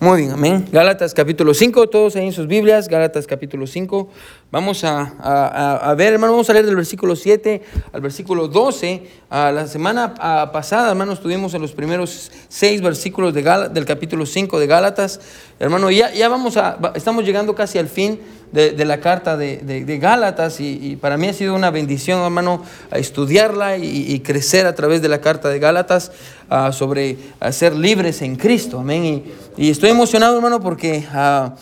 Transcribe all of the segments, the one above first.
Muy bien, amén. Gálatas capítulo 5, todos ahí en sus Biblias, Gálatas capítulo 5. Vamos a, ver, hermano, vamos a leer del versículo 7 al versículo 12. la semana pasada, hermano, estuvimos en los primeros seis versículos de del capítulo 5 de Gálatas. Hermano, ya, ya vamos a, estamos llegando casi al fin de, la carta de, Gálatas y, para mí ha sido una bendición, hermano, estudiarla y, crecer a través de la carta de Gálatas ah, sobre ser libres en Cristo. Amén. Y, estoy emocionado, hermano, porque... Ah,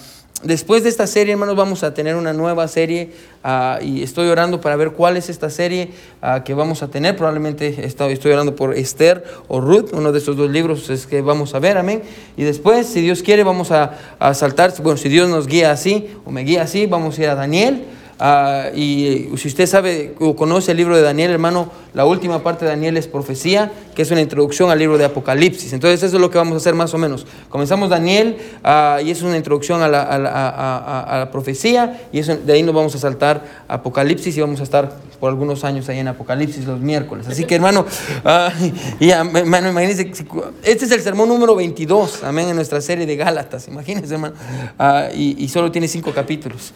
Después de esta serie, hermanos, vamos a tener una nueva serie ah, y estoy orando para ver cuál es esta serie ah, que vamos a tener. Probablemente estoy, orando por Esther o Ruth, uno de esos dos libros es que vamos a ver, amén. Y después, si Dios quiere, vamos a, a saltar, bueno, si Dios nos guía así o me guía así, vamos a ir a Daniel. Ah, y si usted sabe o conoce el libro de Daniel, hermano, la última parte de Daniel es profecía, que es una introducción al libro de Apocalipsis. Entonces eso es lo que vamos a hacer más o menos. Comenzamos Daniel ah, y es una introducción a la, a la, profecía y eso, de ahí nos vamos a saltar a Apocalipsis y vamos a estar por algunos años ahí en Apocalipsis los miércoles. Así que hermano, uh, hermano, imagínense, este es el sermón número 22, amén, en nuestra serie de Gálatas, imagínense hermano, y, y, solo tiene cinco capítulos.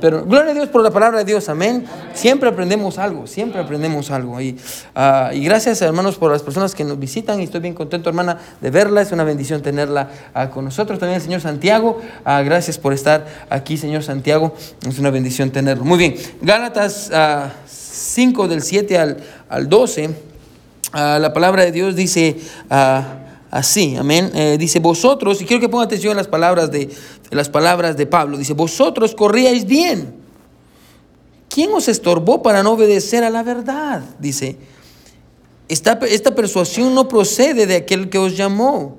pero gloria a Dios por la palabra de Dios, amén. Siempre aprendemos algo, siempre aprendemos algo. Y, y gracias hermanos por las personas que nos visitan y estoy bien contento hermana de verla, es una bendición tenerla con nosotros. También el Señor Santiago, gracias por estar aquí, Señor Santiago, es una bendición tenerlo. Muy bien, Gálatas... 5 del 7 al, al 12, ah, la palabra de Dios dice ah, así, amén. Eh, dice vosotros, y quiero que ponga atención a las palabras de, las palabras de Pablo, dice, vosotros corríais bien. ¿Quién os estorbó para no obedecer a la verdad? Dice, esta, esta persuasión no procede de aquel que os llamó.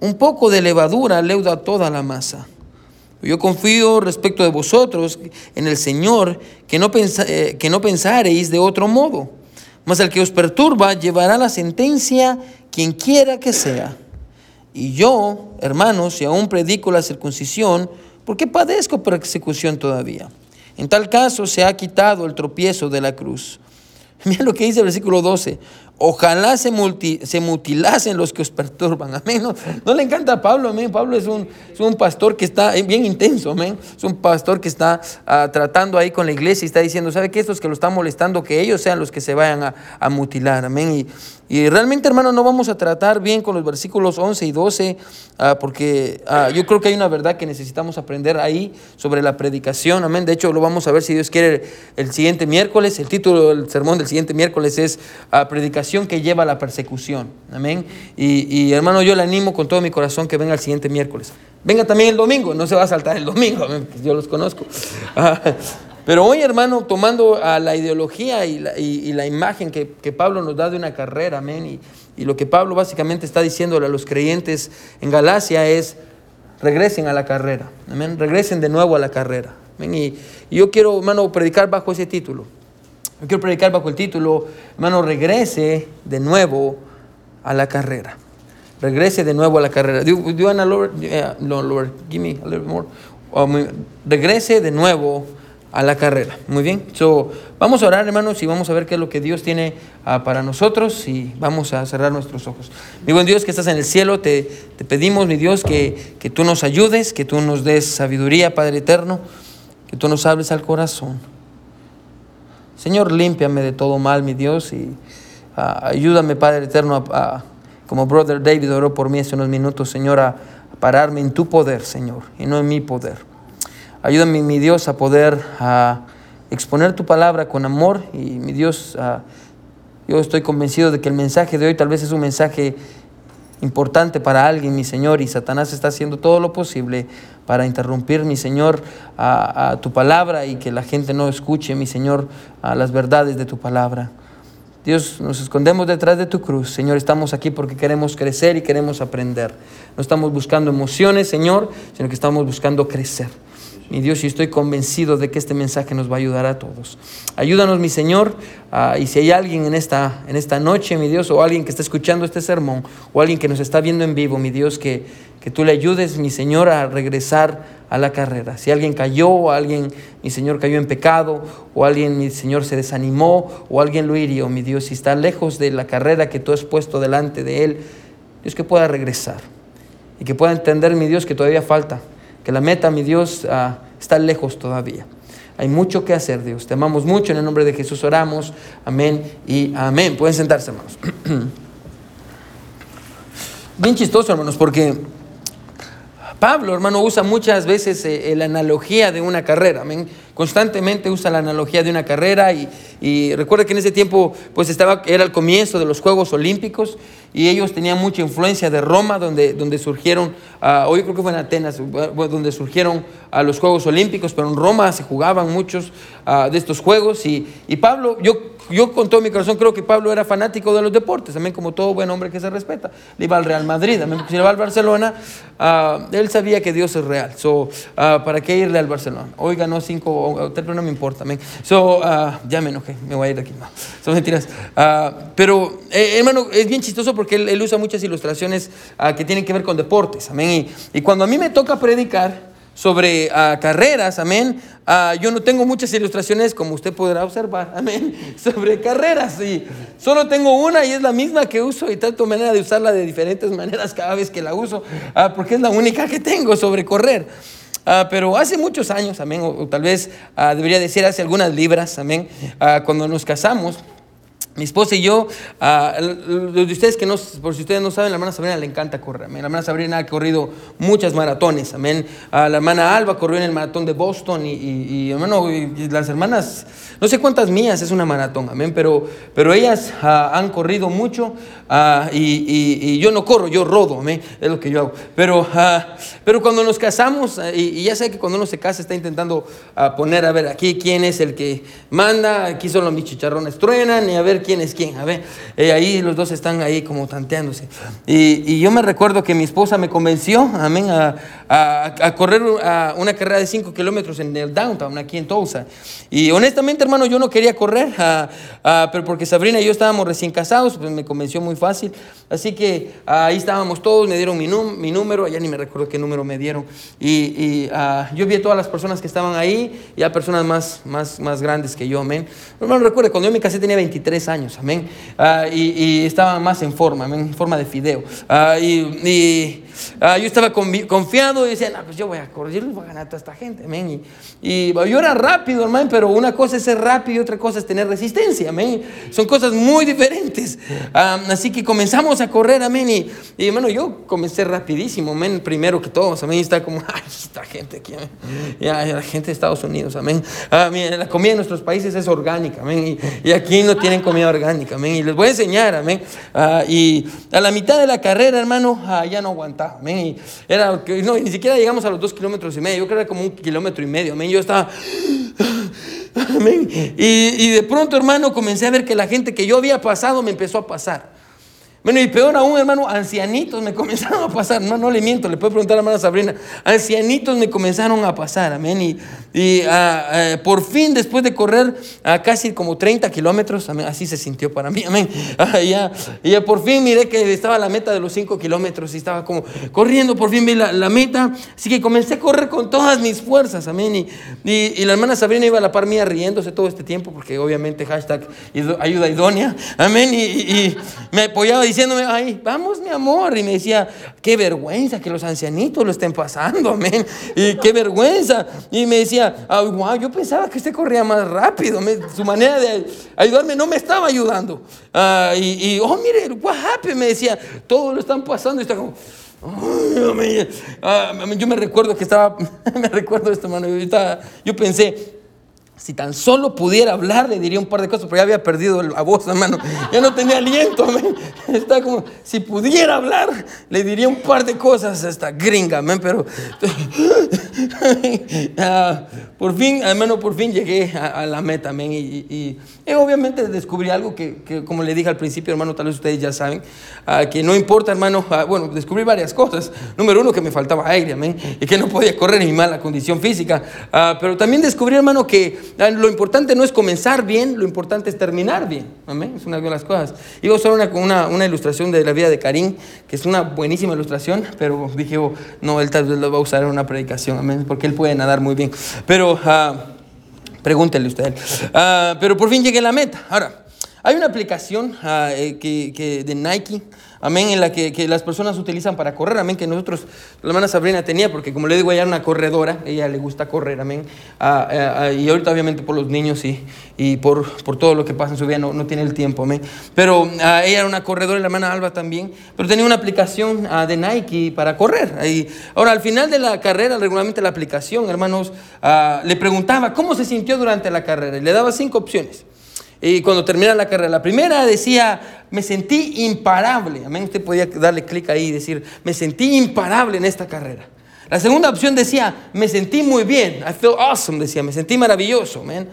Un poco de levadura leuda toda la masa. Yo confío respecto de vosotros en el Señor, que no, eh, que no de otro modo. Mas el que os perturba llevará la sentencia quien quiera que sea. Y yo, hermanos, si aún predico la circuncisión, ¿por qué padezco persecución todavía? En tal caso se ha quitado el tropiezo de la cruz. Mira lo que dice el versículo 12. Ojalá se, se mutilasen los que os perturban. Amén. No, le encanta a Pablo. Amén. Pablo es un, un pastor que está bien intenso. Amén. Es un pastor que está ah, tratando ahí con la iglesia y está diciendo, ¿sabe qué? Estos que lo están molestando, que ellos sean los que se vayan a, a mutilar. Amén. Y, y realmente, hermano, no vamos a tratar bien con los versículos 11 y 12, ah, porque ah, yo creo que hay una verdad que necesitamos aprender ahí sobre la predicación. Amén. De hecho, lo vamos a ver si Dios quiere el siguiente miércoles. El título del sermón del siguiente miércoles es ah, Que lleva a la persecución. Amén. Y, hermano, yo le animo con todo mi corazón que venga el siguiente miércoles. Venga también el domingo, no se va a saltar el domingo, amén, yo los conozco. Pero hoy, hermano, tomando a la ideología y la, imagen que, Pablo nos da de una carrera, amén, y, lo que Pablo básicamente está diciéndole a los creyentes en Galacia es, regresen a la carrera, amén, regresen de nuevo a la carrera. Amén, y, yo quiero, hermano, predicar bajo ese título. Yo quiero predicar bajo el título, hermano, regrese de nuevo a la carrera. Regrese de nuevo a la carrera. Do, do Lord, Lord, give me a little more. Um, regrese de nuevo a la carrera. Muy bien. So, vamos a orar, hermanos, y vamos a ver qué es lo que Dios tiene ah, para nosotros y vamos a cerrar nuestros ojos. Mi buen Dios que estás en el cielo, te, pedimos, mi Dios, que, que, tú nos ayudes, que tú nos des sabiduría, Padre eterno, que tú nos hables al corazón. Señor, límpiame de todo mal, mi Dios, y ah, ayúdame, Padre eterno, a, como Brother David oró por mí hace unos minutos, Señor, a pararme en tu poder, Señor, y no en mi poder. Ayúdame, mi Dios, a poder exponer tu palabra con amor y mi Dios, yo estoy convencido de que el mensaje de hoy tal vez es un mensaje importante para alguien, mi Señor, y Satanás está haciendo todo lo posible para interrumpir, mi Señor, a, tu palabra y que la gente no escuche, mi Señor, a las verdades de tu palabra. Dios, nos escondemos detrás de tu cruz. Señor, estamos aquí porque queremos crecer y queremos aprender. No estamos buscando emociones, Señor, sino que estamos buscando crecer. Mi Dios, y estoy convencido de que este mensaje nos va a ayudar a todos. Ayúdanos, mi Señor, y si hay alguien en esta, en esta noche, mi Dios, o alguien que está escuchando este sermón, o alguien que nos está viendo en vivo, mi Dios, que, que tú le ayudes, mi Señor, a regresar a la carrera. Si alguien cayó, o alguien, mi Señor, cayó en pecado, o alguien, mi Señor, se desanimó, o alguien lo hirió, mi Dios, si está lejos de la carrera que tú has puesto delante de él, Dios que pueda regresar. y que pueda entender, mi Dios, que todavía falta, que la meta, mi Dios, ah, está lejos todavía. Hay mucho que hacer, Dios. Te amamos mucho. En el nombre de Jesús oramos. Amén y amén. Pueden sentarse, hermanos. Bien chistoso, hermanos, porque Pablo, hermano, usa muchas veces eh, la analogía de una carrera. Amén constantemente usa la analogía de una carrera y, y recuerda que en ese tiempo pues estaba, era el comienzo de los Juegos Olímpicos y ellos tenían mucha influencia de Roma, donde, donde surgieron, uh, hoy creo que fue en Atenas, donde surgieron a los Juegos Olímpicos, pero en Roma se jugaban muchos uh, de estos Juegos y, y Pablo, yo yo con todo mi corazón creo que Pablo era fanático de los deportes, también como todo buen hombre que se respeta. Le iba al Real Madrid, también si le va al Barcelona, uh, él sabía que Dios es real. So, uh, ¿Para qué irle al Barcelona? Hoy ganó cinco, pero no me importa. So, uh, ya me enojé, me voy a ir de aquí. No, son mentiras. pero, eh, hermano, es bien chistoso porque él, él usa muchas ilustraciones que tienen que ver con deportes. Amén. Y, y cuando a mí me toca predicar, sobre uh, carreras, amén. Uh, yo no tengo muchas ilustraciones, como usted podrá observar, amén, sobre carreras. Y solo tengo una y es la misma que uso y trato manera de usarla de diferentes maneras cada vez que la uso, uh, porque es la única que tengo sobre correr. Pero hace muchos años, amén, o, tal vez debería decir hace algunas libras, amén, cuando nos casamos, mi esposa y yo, uh, de ustedes que no, por si ustedes no saben, la hermana Sabrina le encanta correr. La hermana Sabrina ha corrido muchas maratones, amén. Uh, la hermana Alba corrió en el maratón de Boston y, y, hermano, las hermanas, no sé cuántas mías es una maratón, amén, pero, pero ellas uh, han corrido mucho y, yo no corro, yo rodo, amén, es lo que yo hago. Pero, pero cuando nos casamos, y, ya sé que cuando uno se casa está intentando poner, a ver, aquí quién es el que manda, aquí solo mis chicharrones truenan y a ver quién es quién. A ver, eh, ahí los dos están ahí como tanteándose. Y, y, yo me recuerdo que mi esposa me convenció, amén, a, a, a correr a una carrera de 5 kilómetros en el downtown, aquí en Tulsa. Y honestamente, hermano, yo no quería correr, pero porque Sabrina y yo estábamos recién casados, pues me convenció muy fácil. Así que ahí estábamos todos, me dieron mi, mi, número, ya ni me recuerdo qué número me dieron. Y, y yo vi a todas las personas que estaban ahí y a personas más, más, más grandes que yo, amén. Hermano, recuerde, cuando yo me casé tenía 23 años años, amén. Uh, y, y, estaba más en forma, amén, en forma de fideo. Uh, y, y uh, yo estaba confiado y decía, no, pues yo voy a correr, yo voy a ganar a toda esta gente, amén. Y, y, yo era rápido, hermano, pero una cosa es ser rápido y otra cosa es tener resistencia, amén. Son cosas muy diferentes. así que comenzamos a correr, amén. Y, y, hermano, yo comencé rapidísimo, amén, primero que todos, amén. Está como, ay, esta gente aquí, amén. Ya, la gente de Estados Unidos, amén. la comida en nuestros países es orgánica, amén. Y, y aquí no tienen comida orgánica, amén. Y les voy a enseñar, amén. Uh, y a la mitad de la carrera, hermano, uh, ya no aguantaba, Y era, no, ni siquiera llegamos a los dos kilómetros y medio, yo creo que era como un kilómetro y medio, amén. Yo estaba... Y de pronto, hermano, comencé a ver que la gente que yo había pasado me empezó a pasar. Bueno, y peor aún, hermano, ancianitos me comenzaron a pasar. No, no le miento, le puedo preguntar a la hermana Sabrina. Ancianitos me comenzaron a pasar, amén. Y, y uh, por fin, después de correr uh, casi como 30 kilómetros, así se sintió para mí, amén. ya, ya por fin miré que estaba la meta de los 5 kilómetros y estaba como corriendo, por fin vi la, la, meta. Así que comencé a correr con todas mis fuerzas, amén. Y, y, y, la hermana Sabrina iba a la par mía riéndose todo este tiempo, porque obviamente hashtag ayuda idónea, amén. Y, y me apoyaba diciendo, diciéndome, ay, vamos mi amor. Y me decía, qué vergüenza que los ancianitos lo estén pasando, amén. Y qué vergüenza. Y me decía, ay, wow, yo pensaba que usted corría más rápido. su manera de ayudarme no me estaba ayudando. Uh, y, oh, mire, what happened? Me decía, todos lo están pasando. Y está como... Uh, yo me recuerdo que estaba, me recuerdo esto, hermano. Yo, yo pensé, si tan solo pudiera hablar, le diría un par de cosas, pero ya había perdido la voz, hermano. Ya no tenía aliento, Está como, si pudiera hablar, le diría un par de cosas a esta gringa, pero uh, por fin, hermano, por fin llegué a, la meta, y, y, y, obviamente descubrí algo que, que, como le dije al principio, hermano, tal vez ustedes ya saben, uh, que no importa, hermano, uh, bueno, descubrí varias cosas. Número uno, que me faltaba aire, amén, y que no podía correr en mi mala condición física. pero también descubrí, hermano, que Ah, lo importante no es comenzar bien, lo importante es terminar bien. Amén. Es una de las cosas. Iba a usar una, una, una ilustración de la vida de Karim, que es una buenísima ilustración, pero dije, oh, no, él tal vez lo va a usar en una predicación. Amén. Porque él puede nadar muy bien. Pero uh, pregúntele usted. Uh, pero por fin llegué a la meta. Ahora. Hay una aplicación ah, eh, que, de Nike, amén, en la que, las personas utilizan para correr, amén, que nosotros, la hermana Sabrina tenía, porque como le digo, ella era una corredora, ella le gusta correr, amén, ah, ah, y ahorita obviamente por los niños y, y por, por, todo lo que pasa en su vida no, no tiene el tiempo, amén, pero ella era una corredora y la hermana Alba también, pero tenía una aplicación de Nike para correr. Y, ahora, al final de la carrera, regularmente la aplicación, hermanos, le preguntaba cómo se sintió durante la carrera y le daba cinco opciones. Y cuando termina la carrera, la primera decía, me sentí imparable. Amén. Usted podía darle clic ahí y decir, me sentí imparable en esta carrera. La segunda opción decía, me sentí muy bien. I feel awesome, decía, me sentí maravilloso. Amén.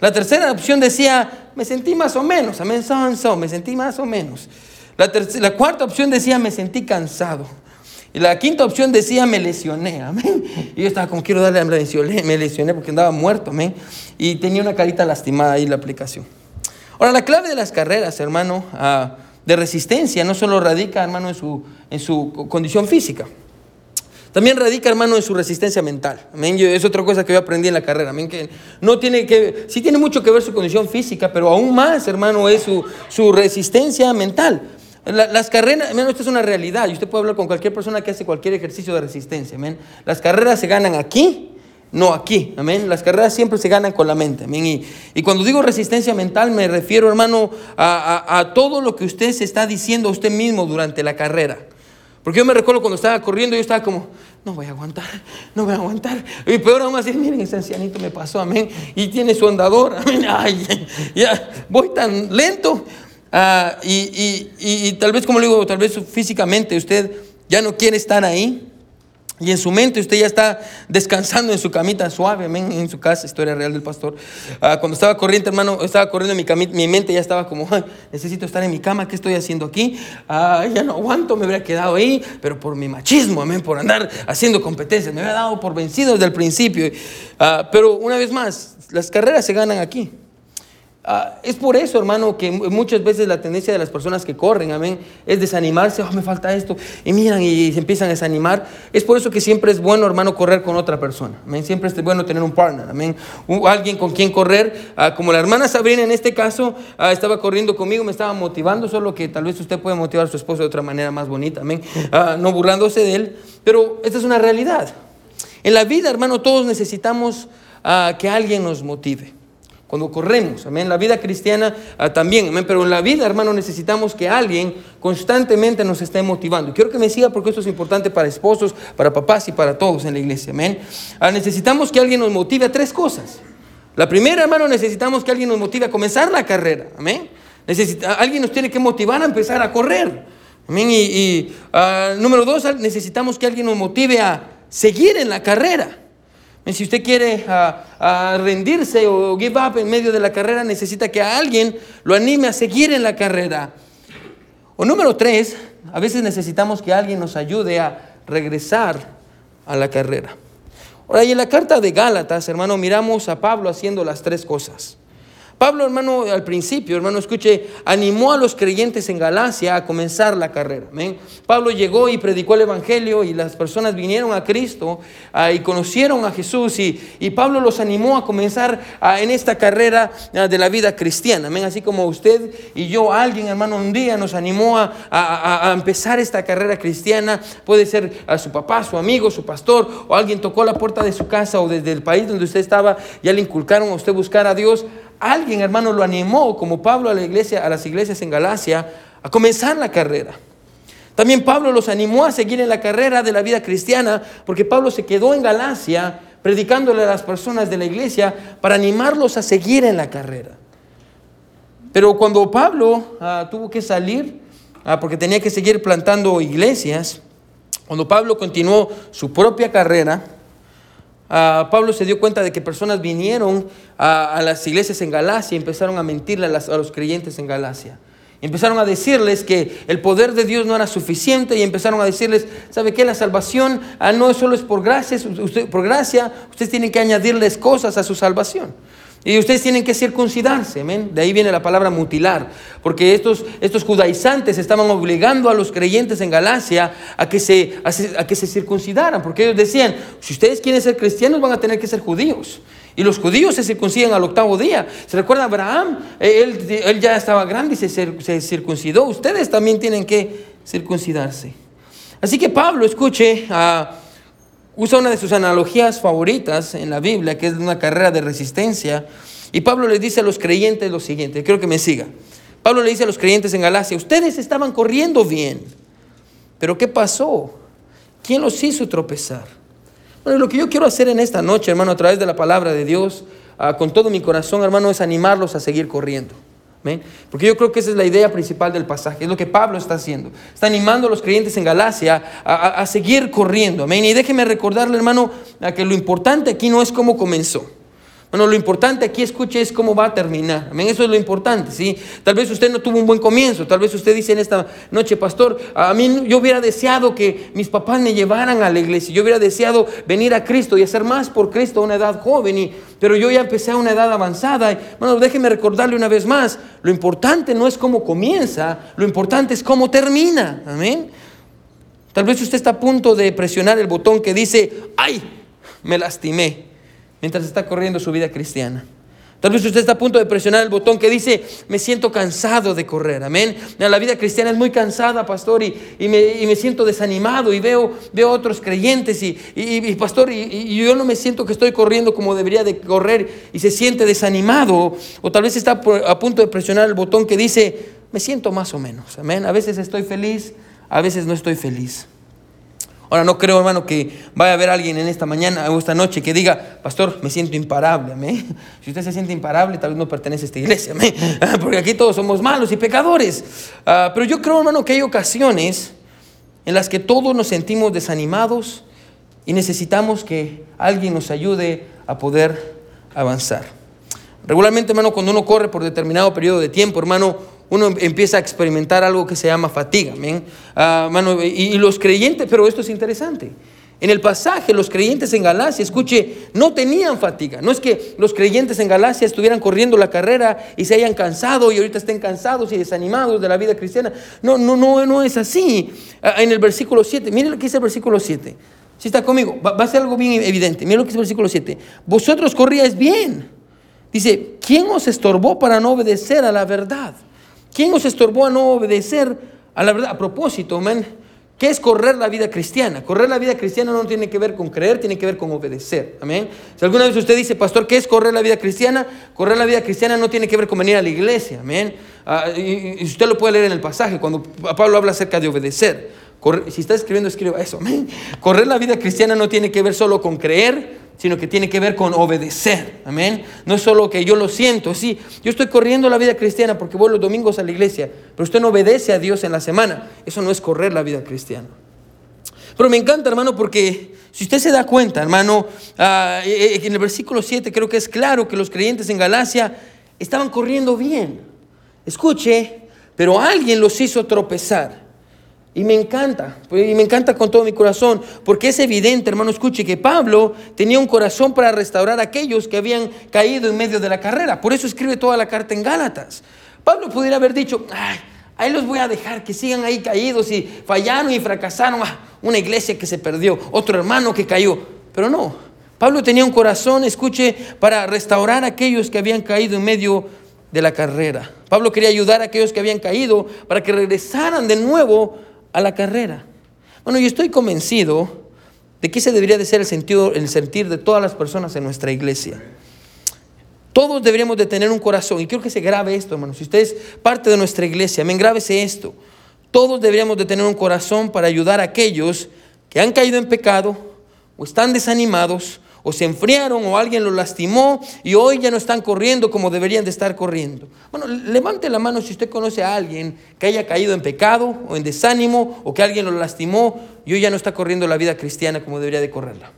La tercera opción decía, me sentí más o menos. Amén. So so, me sentí más o menos. La, la cuarta opción decía, me sentí cansado. Y la quinta opción decía, me lesioné, amén. Y yo estaba como, quiero darle, me lesioné, me lesioné porque andaba muerto, amén. Y tenía una carita lastimada ahí la aplicación. Ahora, la clave de las carreras, hermano, ah, de resistencia, no solo radica, hermano, en su, en su condición física. También radica, hermano, en su resistencia mental. Amén. es otra cosa que yo aprendí en la carrera. Amén. Que no tiene que, sí tiene mucho que ver su condición física, pero aún más, hermano, es su, su resistencia mental. las carreras, hermano, esto es una realidad. Y usted puede hablar con cualquier persona que hace cualquier ejercicio de resistencia. Amén. Las carreras se ganan aquí no aquí, amén. Las carreras siempre se ganan con la mente, amén. Y, cuando digo resistencia mental me refiero, hermano, a, todo lo que usted se está diciendo a usted mismo durante la carrera. Porque yo me recuerdo cuando estaba corriendo, yo estaba como, no voy a aguantar, no voy a aguantar. Y peor aún así, miren, ese ancianito me pasó, amén. Y tiene su andador, amén. Ay, ya, voy tan lento. Ah, y, y tal vez, como le digo, tal vez físicamente usted ya no quiere estar ahí. Y en su mente usted ya está descansando en su camita suave, en su casa, historia real del pastor. Ah, cuando estaba corriendo, hermano, estaba corriendo en mi camita, mi mente ya estaba como, necesito estar en mi cama, ¿qué estoy haciendo aquí? Ya no aguanto, me hubiera quedado ahí, pero por mi machismo, amén, por andar haciendo competencias, me había dado por vencido desde el principio. Ah, pero una vez más, las carreras se ganan aquí. Ah, es por eso, hermano, que muchas veces la tendencia de las personas que corren, amén, es desanimarse, oh, me falta esto, y miran y se empiezan a desanimar. Es por eso que siempre es bueno, hermano, correr con otra persona, amén. Siempre es bueno tener un partner, amén. alguien con quien correr, ah, como la hermana Sabrina en este caso, ah, estaba corriendo conmigo, me estaba motivando, solo que tal vez usted puede motivar a su esposo de otra manera más bonita, amén. no burlándose de él, pero esta es una realidad. En la vida, hermano, todos necesitamos que alguien nos motive cuando corremos, amén. La vida cristiana ah, también, amén. Pero en la vida, hermano, necesitamos que alguien constantemente nos esté motivando. Quiero que me siga porque esto es importante para esposos, para papás y para todos en la iglesia, amén. Ah, necesitamos que alguien nos motive a tres cosas. La primera, hermano, necesitamos que alguien nos motive a comenzar la carrera, amén. Necesita, alguien nos tiene que motivar a empezar a correr, amén. Y, ah, número dos, necesitamos que alguien nos motive a seguir en la carrera. Si usted quiere rendirse o give up en medio de la carrera, necesita que alguien lo anime a seguir en la carrera. O número tres, a veces necesitamos que alguien nos ayude a regresar a la carrera. Ahora, y en la carta de Gálatas, hermano, miramos a Pablo haciendo las tres cosas. Pablo, hermano, al principio, hermano, escuche, animó a los creyentes en Galacia a comenzar la carrera. Pablo llegó y predicó el Evangelio y las personas vinieron a Cristo ah, y conocieron a Jesús y, Pablo los animó a comenzar ah, en esta carrera ah, de la vida cristiana. Así como usted y yo, alguien, hermano, un día nos animó a, empezar esta carrera cristiana. Puede ser a su papá, su amigo, su pastor o alguien tocó la puerta de su casa o desde el país donde usted estaba, ya le inculcaron a usted buscar a Dios. Alguien, hermano, lo animó, como Pablo a la iglesia, a las iglesias en Galacia, a comenzar la carrera. También Pablo los animó a seguir en la carrera de la vida cristiana, porque Pablo se quedó en Galacia predicándole a las personas de la iglesia para animarlos a seguir en la carrera. Pero cuando Pablo ah, tuvo que salir, ah, porque tenía que seguir plantando iglesias, cuando Pablo continuó su propia carrera, Pablo se dio cuenta de que personas vinieron a, las iglesias en Galacia y empezaron a mentirle a, los creyentes en Galacia. Empezaron a decirles que el poder de Dios no era suficiente y empezaron a decirles, ¿sabe qué? La salvación ah, no solo es por gracia, usted, por gracia, ustedes tienen que añadirles cosas a su salvación. Y ustedes tienen que circuncidarse. De ahí viene la palabra mutilar, porque estos, estos judaizantes estaban obligando a los creyentes en Galacia a que, se, a, que se circuncidaran, porque ellos decían, si ustedes quieren ser cristianos van a tener que ser judíos. Y los judíos se circuncidan al octavo día. ¿Se recuerda Abraham? Él, él ya estaba grande y se, se circuncidó. Ustedes también tienen que circuncidarse. Así que Pablo, escuche, uh, usa una de sus analogías favoritas en la Biblia, que es una carrera de resistencia. Y Pablo le dice a los creyentes lo siguiente, quiero que me siga. Pablo le dice a los creyentes en Galacia, ustedes estaban corriendo bien, pero ¿qué pasó? ¿Quién los hizo tropezar? Bueno, lo que yo quiero hacer en esta noche, hermano, a través de la palabra de Dios, ah, con todo mi corazón, hermano, es animarlos a seguir corriendo. Porque yo creo que esa es la idea principal del pasaje, es lo que Pablo está haciendo. Está animando a los creyentes en Galacia a, seguir corriendo. Y déjeme recordarle, hermano, que lo importante aquí no es cómo comenzó. Bueno, lo importante aquí, escuche, es cómo va a terminar. Amén, eso es lo importante, ¿sí? Tal vez usted no tuvo un buen comienzo, tal vez usted dice en esta noche, pastor, a mí yo hubiera deseado que mis papás me llevaran a la iglesia, yo hubiera deseado venir a Cristo y hacer más por Cristo a una edad joven, y, pero yo ya empecé a una edad avanzada. bueno, déjeme recordarle una vez más, lo importante no es cómo comienza, lo importante es cómo termina. Amén. Tal vez usted está a punto de presionar el botón que dice, ay, me lastimé mientras está corriendo su vida cristiana. Tal vez usted está a punto de presionar el botón que dice, me siento cansado de correr, amén. La vida cristiana es muy cansada, pastor, y, me, siento desanimado y veo, veo otros creyentes y, pastor, y, yo no me siento que estoy corriendo como debería de correr y se siente desanimado. O tal vez está a punto de presionar el botón que dice, me siento más o menos, amén. A veces estoy feliz, a veces no estoy feliz. Ahora no creo, hermano, que vaya a haber alguien en esta mañana o esta noche que diga, pastor, me siento imparable. Amén. Si usted se siente imparable, tal vez no pertenece a esta iglesia. Porque aquí todos somos malos y pecadores. Ah, pero yo creo, hermano, que hay ocasiones en las que todos nos sentimos desanimados y necesitamos que alguien nos ayude a poder avanzar. Regularmente, hermano, cuando uno corre por determinado periodo de tiempo, hermano, uno empieza a experimentar algo que se llama fatiga. Ah, y, los creyentes, pero esto es interesante. En el pasaje, los creyentes en Galacia, escuche, no tenían fatiga. No es que los creyentes en Galacia estuvieran corriendo la carrera y se hayan cansado y ahorita estén cansados y desanimados de la vida cristiana. No, no, no, no es así. Ah, en el versículo 7, miren lo que dice el versículo 7. Si está conmigo, va, a ser algo bien evidente. Miren lo que dice el versículo 7. Vosotros corríais bien. Dice, ¿quién os estorbó para no obedecer a la verdad? ¿Quién os estorbó a no obedecer a la verdad? A propósito, man, ¿qué es correr la vida cristiana? Correr la vida cristiana no tiene que ver con creer, tiene que ver con obedecer. Amén. Si alguna vez usted dice, pastor, ¿qué es correr la vida cristiana? Correr la vida cristiana no tiene que ver con venir a la iglesia. Amén. Ah, y, usted lo puede leer en el pasaje cuando Pablo habla acerca de obedecer. si está escribiendo, escriba eso. Amén. Correr la vida cristiana no tiene que ver solo con creer, sino que tiene que ver con obedecer. Amén. No es solo que yo lo siento, sí, yo estoy corriendo la vida cristiana porque voy los domingos a la iglesia, pero usted no obedece a Dios en la semana. Eso no es correr la vida cristiana. Pero me encanta, hermano, porque si usted se da cuenta, hermano, ah, eh, eh, en el versículo 7 creo que es claro que los creyentes en Galacia estaban corriendo bien. Escuche, pero alguien los hizo tropezar. Y me encanta, y me encanta con todo mi corazón, porque es evidente, hermano, escuche, que Pablo tenía un corazón para restaurar a aquellos que habían caído en medio de la carrera. Por eso escribe toda la carta en Gálatas. Pablo pudiera haber dicho, ay, ahí los voy a dejar, que sigan ahí caídos y fallaron y fracasaron. Ah, una iglesia que se perdió, otro hermano que cayó. Pero no, Pablo tenía un corazón, escuche, para restaurar a aquellos que habían caído en medio de la carrera. Pablo quería ayudar a aquellos que habían caído para que regresaran de nuevo a la carrera. Bueno, yo estoy convencido de que ese debería de ser el, sentido, el sentir de todas las personas en nuestra iglesia. Todos deberíamos de tener un corazón, y quiero que se grabe esto, hermano. Si usted es parte de nuestra iglesia, me grábese esto. Todos deberíamos de tener un corazón para ayudar a aquellos que han caído en pecado o están desanimados o se enfriaron o alguien los lastimó y hoy ya no están corriendo como deberían de estar corriendo. Bueno, levante la mano si usted conoce a alguien que haya caído en pecado o en desánimo o que alguien lo lastimó y hoy ya no está corriendo la vida cristiana como debería de correrla.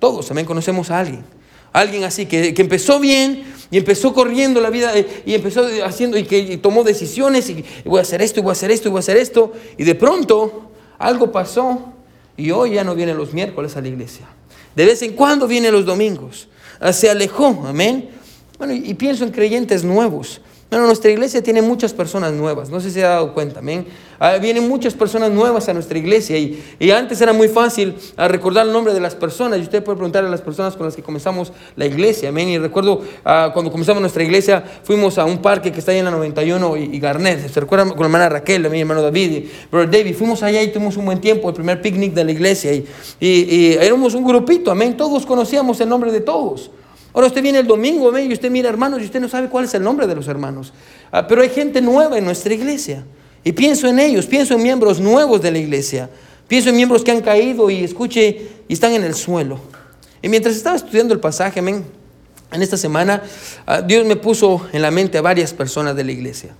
Todos también conocemos a alguien. Alguien así que, empezó bien y empezó corriendo la vida eh, y empezó haciendo y que tomó decisiones y, voy a hacer esto y voy a hacer esto y voy a hacer esto y de pronto algo pasó y hoy ya no vienen los miércoles a la iglesia. De vez en cuando viene los domingos. Se alejó, amén. Bueno, y, pienso en creyentes nuevos. Bueno, nuestra iglesia tiene muchas personas nuevas, no sé si se ha dado cuenta, amén. Ah, vienen muchas personas nuevas a nuestra iglesia y, y antes era muy fácil ah, recordar el nombre de las personas y usted puede preguntar a las personas con las que comenzamos la iglesia, amén. Y recuerdo ah, cuando comenzamos nuestra iglesia fuimos a un parque que está ahí en la 91 y, y Garnet, ¿se recuerdan con la hermana Raquel, mi hermano David y brother David? Fuimos allá y tuvimos un buen tiempo, el primer picnic de la iglesia y, y, éramos un grupito, amén. Todos conocíamos el nombre de todos. Ahora usted viene el domingo amén, y usted mira hermanos y usted no sabe cuál es el nombre de los hermanos. Pero hay gente nueva en nuestra iglesia. Y pienso en ellos, pienso en miembros nuevos de la iglesia. Pienso en miembros que han caído y escuche y están en el suelo. Y mientras estaba estudiando el pasaje, amén, en esta semana, ah, Dios me puso en la mente a varias personas de la iglesia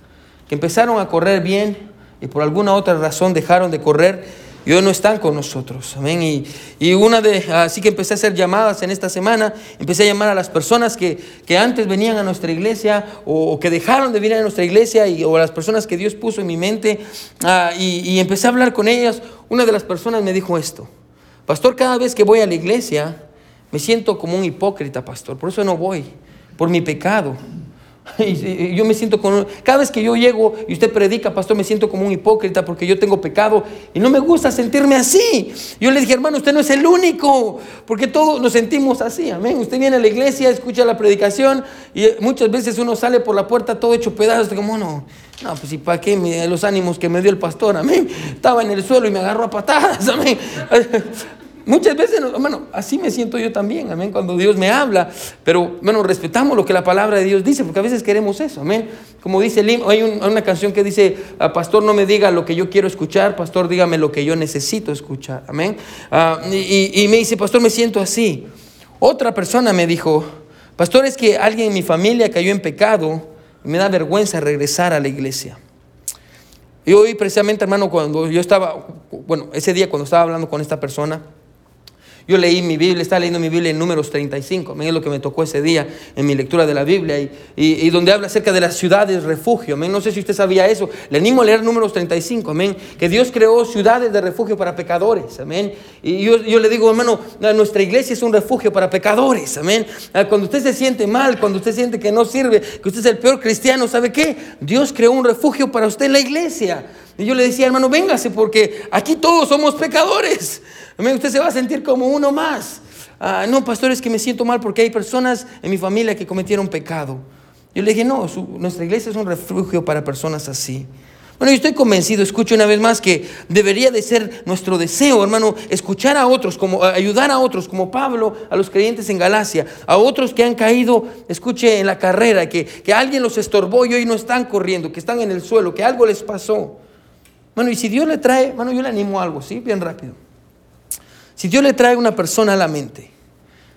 que empezaron a correr bien y por alguna otra razón dejaron de correr y no están con nosotros. Amén. Y, y, una de, así que empecé a hacer llamadas en esta semana, empecé a llamar a las personas que, que antes venían a nuestra iglesia o, que dejaron de venir a nuestra iglesia y, o a las personas que Dios puso en mi mente uh, y, y empecé a hablar con ellas. Una de las personas me dijo esto, pastor, cada vez que voy a la iglesia me siento como un hipócrita, pastor, por eso no voy, por mi pecado. Y yo me siento con... Cada vez que yo llego y usted predica, pastor, me siento como un hipócrita porque yo tengo pecado y no me gusta sentirme así. Yo le dije, hermano, usted no es el único, porque todos nos sentimos así, amén. Usted viene a la iglesia, escucha la predicación y muchas veces uno sale por la puerta todo hecho pedazos, como no, no, pues y para qué los ánimos que me dio el pastor, amén. Estaba en el suelo y me agarró a patadas, amén. Muchas veces, bueno, así me siento yo también, amén, cuando Dios me habla, pero bueno, respetamos lo que la palabra de Dios dice, porque a veces queremos eso, amén. Como dice Lim, hay una canción que dice, ah, pastor no me diga lo que yo quiero escuchar, pastor dígame lo que yo necesito escuchar, amén. Uh, y, y me dice, pastor me siento así. Otra persona me dijo, pastor es que alguien en mi familia cayó en pecado y me da vergüenza regresar a la iglesia. Y hoy precisamente, hermano, cuando yo estaba, bueno, ese día cuando estaba hablando con esta persona, yo leí mi Biblia, estaba leyendo mi Biblia en números 35, es lo que me tocó ese día en mi lectura de la Biblia, y, y, y donde habla acerca de las ciudades refugio, amén. No sé si usted sabía eso, le animo a leer números 35, amén. Que Dios creó ciudades de refugio para pecadores, amén. Y yo, yo le digo, hermano, nuestra iglesia es un refugio para pecadores, amén. Cuando usted se siente mal, cuando usted siente que no sirve, que usted es el peor cristiano, ¿sabe qué? Dios creó un refugio para usted en la iglesia. Y yo le decía, hermano, véngase porque aquí todos somos pecadores. Usted se va a sentir como uno más. Ah, no, pastor, es que me siento mal porque hay personas en mi familia que cometieron pecado. Yo le dije, no, nuestra iglesia es un refugio para personas así. Bueno, yo estoy convencido, escucho una vez más, que debería de ser nuestro deseo, hermano, escuchar a otros, como, ayudar a otros, como Pablo, a los creyentes en Galacia, a otros que han caído, escuche, en la carrera, que, que alguien los estorbó y hoy no están corriendo, que están en el suelo, que algo les pasó. Bueno, y si Dios le trae, bueno, yo le animo a algo, ¿sí? Bien rápido. Si Dios le trae una persona a la mente,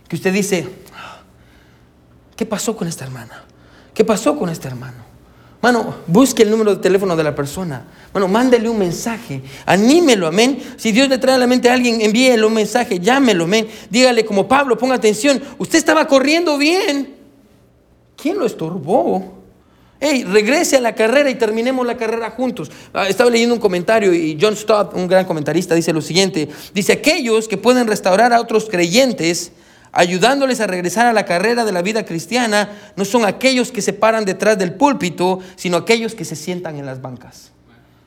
que usted dice, ¿qué pasó con esta hermana? ¿Qué pasó con este hermano? Mano, busque el número de teléfono de la persona. Bueno, mándele un mensaje. Anímelo, amén. Si Dios le trae a la mente a alguien, envíele un mensaje, llámelo, amén. Dígale como Pablo, ponga atención. Usted estaba corriendo bien. ¿Quién lo estorbó? Hey, regrese a la carrera y terminemos la carrera juntos. Ah, estaba leyendo un comentario y John Stott, un gran comentarista, dice lo siguiente. Dice, aquellos que pueden restaurar a otros creyentes, ayudándoles a regresar a la carrera de la vida cristiana, no son aquellos que se paran detrás del púlpito, sino aquellos que se sientan en las bancas.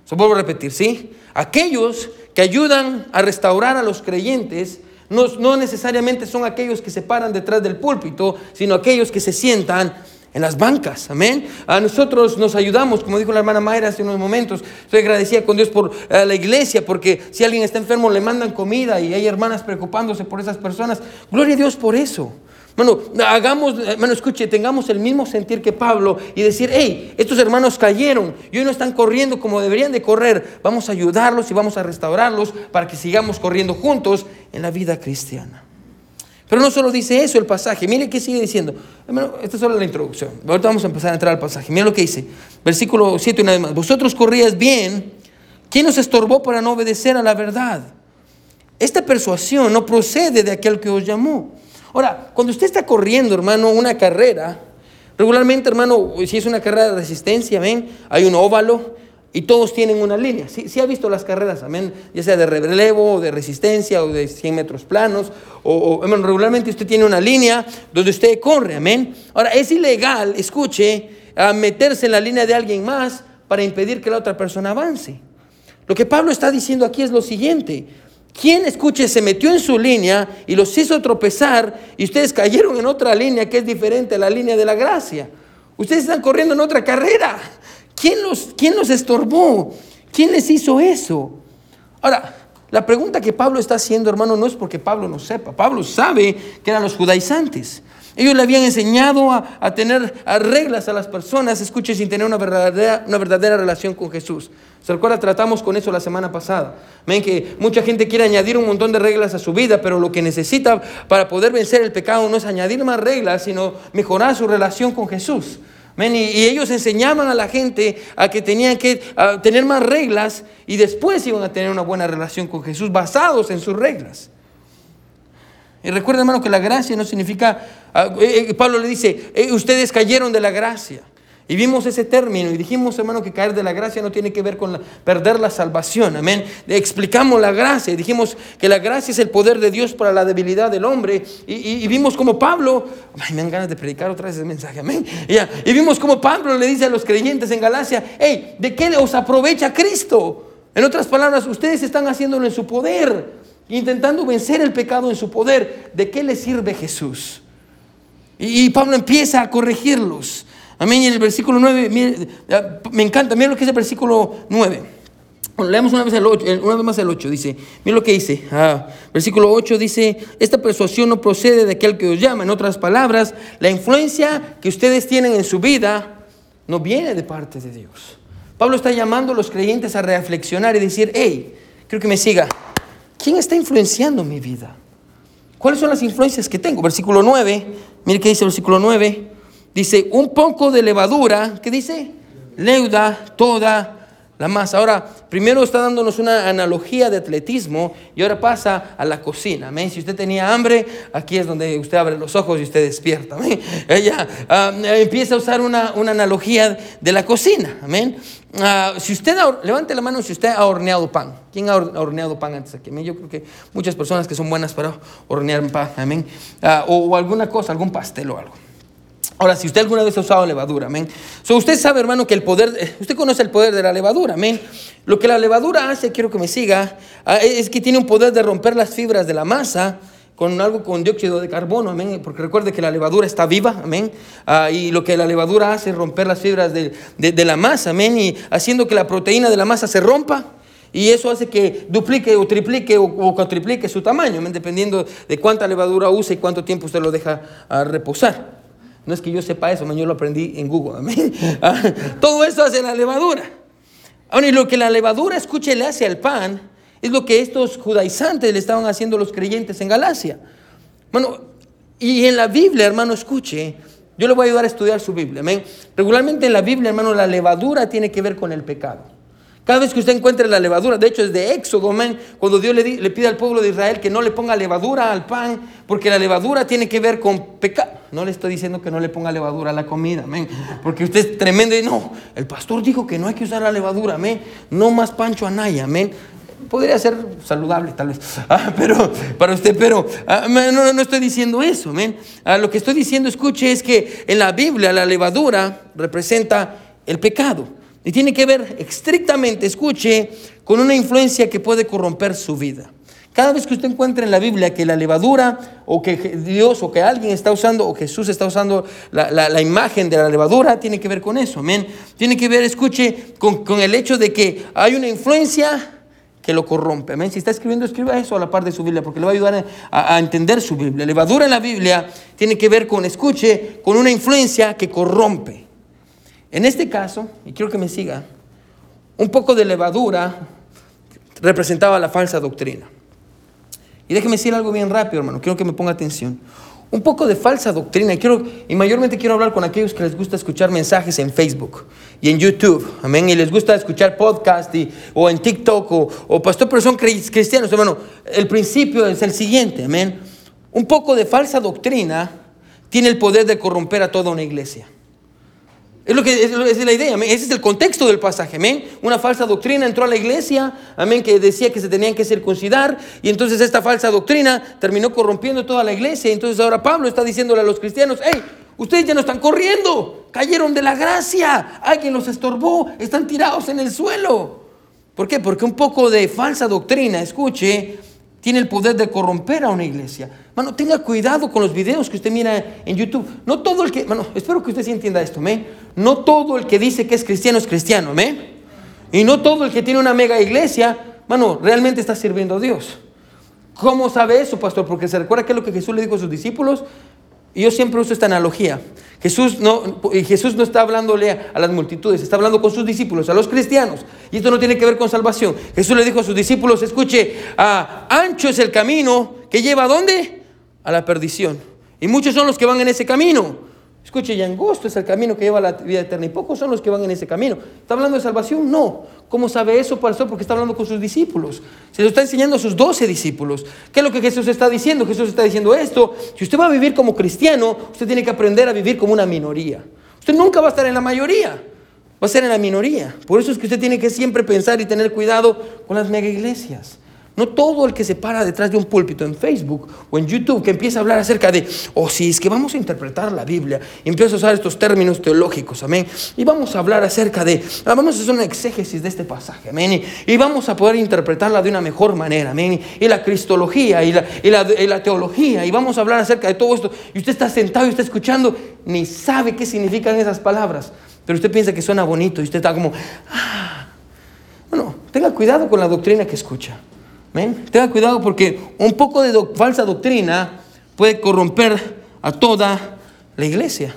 Eso vuelvo a repetir, ¿sí? Aquellos que ayudan a restaurar a los creyentes, no, no necesariamente son aquellos que se paran detrás del púlpito, sino aquellos que se sientan en las bancas, amén. A nosotros nos ayudamos, como dijo la hermana Mayra hace unos momentos. Estoy agradecida con Dios por eh, la iglesia, porque si alguien está enfermo le mandan comida y hay hermanas preocupándose por esas personas. Gloria a Dios por eso. Bueno, hagamos, bueno, escuche, tengamos el mismo sentir que Pablo y decir, hey, estos hermanos cayeron y hoy no están corriendo como deberían de correr. Vamos a ayudarlos y vamos a restaurarlos para que sigamos corriendo juntos en la vida cristiana. Pero no solo dice eso el pasaje, mire qué sigue diciendo. esta es solo la introducción. Ahorita vamos a empezar a entrar al pasaje. Mire lo que dice. Versículo 7 una vez más. Vosotros corrías bien. ¿Quién os estorbó para no obedecer a la verdad? Esta persuasión no procede de aquel que os llamó. Ahora, cuando usted está corriendo, hermano, una carrera, regularmente, hermano, si es una carrera de resistencia, ven, hay un óvalo y todos tienen una línea. Si ¿Sí, ha visto las carreras, amén, ya sea de relevo, o de resistencia, o de 100 metros planos, o, regularmente usted tiene una línea donde usted corre, amén. Ahora, es ilegal, escuche, a meterse en la línea de alguien más para impedir que la otra persona avance. Lo que Pablo está diciendo aquí es lo siguiente. ¿Quién, escuche, se metió en su línea y los hizo tropezar y ustedes cayeron en otra línea que es diferente a la línea de la gracia? Ustedes están corriendo en otra carrera. ¿Quién los, quién los estorbó? ¿Quién les hizo eso? Ahora, la pregunta que Pablo está haciendo, hermano, no es porque Pablo no sepa. Pablo sabe que eran los judaizantes. Ellos le habían enseñado a, tener reglas a las personas, escuche, sin tener una verdadera, una verdadera relación con Jesús. ¿Se recuerda? Tratamos con eso la semana pasada. Ven que mucha gente quiere añadir un montón de reglas a su vida, pero lo que necesita para poder vencer el pecado no es añadir más reglas, sino mejorar su relación con Jesús. Y, ellos enseñaban a la gente a que tenían que tener más reglas y después iban a tener una buena relación con Jesús basados en sus reglas. Y recuerda, hermano, que la gracia no significa, ah, eh, eh, Pablo le dice, eh, ustedes cayeron de la gracia. Y vimos ese término y dijimos, hermano, que caer de la gracia no tiene que ver con perder la salvación. Amén. Explicamos la gracia y dijimos que la gracia es el poder de Dios para la debilidad del hombre. Y, vimos como Pablo, ay, me dan ganas de predicar otra vez ese mensaje. Amén. Y, vimos como Pablo le dice a los creyentes en Galacia, hey, ¿de qué os aprovecha Cristo? En otras palabras, ustedes están haciéndolo en su poder, intentando vencer el pecado en su poder. ¿De qué les sirve Jesús? y Pablo empieza a corregirlos. Amén. Y en el versículo 9, me encanta, mira lo que es el versículo 9. leemos una vez, el 8, una vez más el 8, dice, mira lo que dice. Ah, versículo 8 dice, esta persuasión no procede de aquel que os llama. En otras palabras, la influencia que ustedes tienen en su vida no viene de parte de Dios. Pablo está llamando a los creyentes a reflexionar y decir, hey, creo que me siga. ¿Quién está influenciando mi vida? ¿Cuáles son las influencias que tengo? Versículo 9, mire qué dice el versículo 9. Dice, un poco de levadura, ¿qué dice? Leuda toda la masa. Ahora, primero está dándonos una analogía de atletismo y ahora pasa a la cocina. ¿amén? Si usted tenía hambre, aquí es donde usted abre los ojos y usted despierta. Ella ah, empieza a usar una, analogía de la cocina. Amén. Ah, si usted, levante la mano si usted ha horneado pan. ¿Quién ha horneado pan antes aquí? Yo creo que muchas personas que son buenas para hornear pan. Amén. O, o alguna cosa, algún pastel o algo. Ahora, si usted alguna vez ha usado levadura, amén. So, usted sabe, hermano, que el poder, usted conoce el poder de la levadura, amén. Lo que la levadura hace, quiero que me siga, ah, es que tiene un poder de romper las fibras de la masa con algo con dióxido de carbono, amén. Porque recuerde que la levadura está viva, amén. Ah, y lo que la levadura hace es romper las fibras de, la masa, amén. Y haciendo que la proteína de la masa se rompa. Y eso hace que duplique o triplique o, cuatriplique su tamaño, dependiendo de cuánta levadura usa y cuánto tiempo usted lo deja ah, reposar. No es que yo sepa eso, yo lo aprendí en Google. Ah, todo eso hace la levadura. Ahora, y lo que la levadura, escuche, le hace al pan, es lo que estos judaizantes le estaban haciendo los creyentes en Galacia. Bueno, y en la Biblia, hermano, escuche, yo le voy a ayudar a estudiar su Biblia. Regularmente en la Biblia, hermano, la levadura tiene que ver con el pecado. Cada vez que usted encuentre la levadura, de hecho es de Éxodo, cuando Dios le, pide al pueblo de Israel que no le ponga levadura al pan, porque la levadura tiene que ver con pecado. No le estoy diciendo que no le ponga levadura a la comida, amén, porque usted es tremendo no, el pastor dijo que no hay que usar la levadura, amén, no más pancho anaya, amén. Podría ser saludable tal vez, ah, pero para usted, pero ah, no, no, estoy diciendo eso, amén. Ah, lo que estoy diciendo, escuche, es que en la Biblia la levadura representa el pecado. Y tiene que ver estrictamente, escuche, con una influencia que puede corromper su vida. Cada vez que usted encuentre en la Biblia que la levadura o que Dios o que alguien está usando o Jesús está usando la, imagen de la levadura, tiene que ver con eso, amén. Tiene que ver, escuche, con, el hecho de que hay una influencia que lo corrompe, amén. Si está escribiendo, escriba eso a la par de su Biblia porque le va a ayudar a, a entender su Biblia. Levadura en la Biblia tiene que ver con, escuche, con una influencia que corrompe. En este caso, y quiero que me siga, un poco de levadura representaba la falsa doctrina. Y déjeme decir algo bien rápido, hermano, quiero que me ponga atención. Un poco de falsa doctrina, y, y mayormente quiero hablar con aquellos que les gusta escuchar mensajes en Facebook y en YouTube, amén, y les gusta escuchar podcast o en TikTok o, o pastor, pero son cristianos, hermano. El principio es el siguiente, amén. Un poco de falsa doctrina tiene el poder de corromper a toda una iglesia. Es lo que es, la idea, ese es el contexto del pasaje, amén. Una falsa doctrina entró a la iglesia, amén, que decía que se tenían que circuncidar y entonces esta falsa doctrina terminó corrompiendo toda la iglesia. Entonces ahora Pablo está diciéndole a los cristianos, hey, Ustedes ya no están corriendo, cayeron de la gracia, alguien los estorbó, están tirados en el suelo. ¿Por qué? Porque un poco de falsa doctrina, escuche, tiene el poder de corromper a una iglesia. Mano, tenga cuidado con los videos que usted mira en YouTube. No todo el que, mano, espero que usted sí entienda esto, ¿me? No todo el que dice que es cristiano es cristiano, ¿me? Y no todo el que tiene una mega iglesia, mano, realmente está sirviendo a Dios. ¿Cómo sabe eso, pastor? Porque se recuerda que es lo que Jesús le dijo a sus discípulos. Y yo siempre uso esta analogía. Jesús no, Jesús no está hablándole a, las multitudes, está hablando con sus discípulos, a los cristianos. Y esto no tiene que ver con salvación. Jesús le dijo a sus discípulos, escuche, ah, ancho es el camino que lleva a dónde? A la perdición. Y muchos son los que van en ese camino. Escuche, y angosto es el camino que lleva a la vida eterna. Y pocos son los que van en ese camino. ¿Está hablando de salvación? No. ¿Cómo sabe eso, pastor? Porque está hablando con sus discípulos. Se lo está enseñando a sus doce discípulos. ¿Qué es lo que Jesús está diciendo? Jesús está diciendo esto. Si usted va a vivir como cristiano, usted tiene que aprender a vivir como una minoría. Usted nunca va a estar en la mayoría. Va a ser en la minoría. Por eso es que usted tiene que siempre pensar y tener cuidado con las mega iglesias. No todo el que se para detrás de un púlpito en Facebook o en YouTube que empieza a hablar acerca de, oh sí, es que vamos a interpretar la Biblia empieza a usar estos términos teológicos, amén. Y vamos a hablar acerca de, ah, vamos a hacer una exégesis de este pasaje, amén. Y vamos a poder interpretarla de una mejor manera, amén. Y la cristología y la, y la, y la teología, y vamos a hablar acerca de todo esto. Y usted está sentado y está escuchando, ni sabe qué significan esas palabras, pero usted piensa que suena bonito y usted está como, ah. Bueno, tenga cuidado con la doctrina que escucha. Tenga cuidado porque un poco de falsa doctrina puede corromper a toda la iglesia.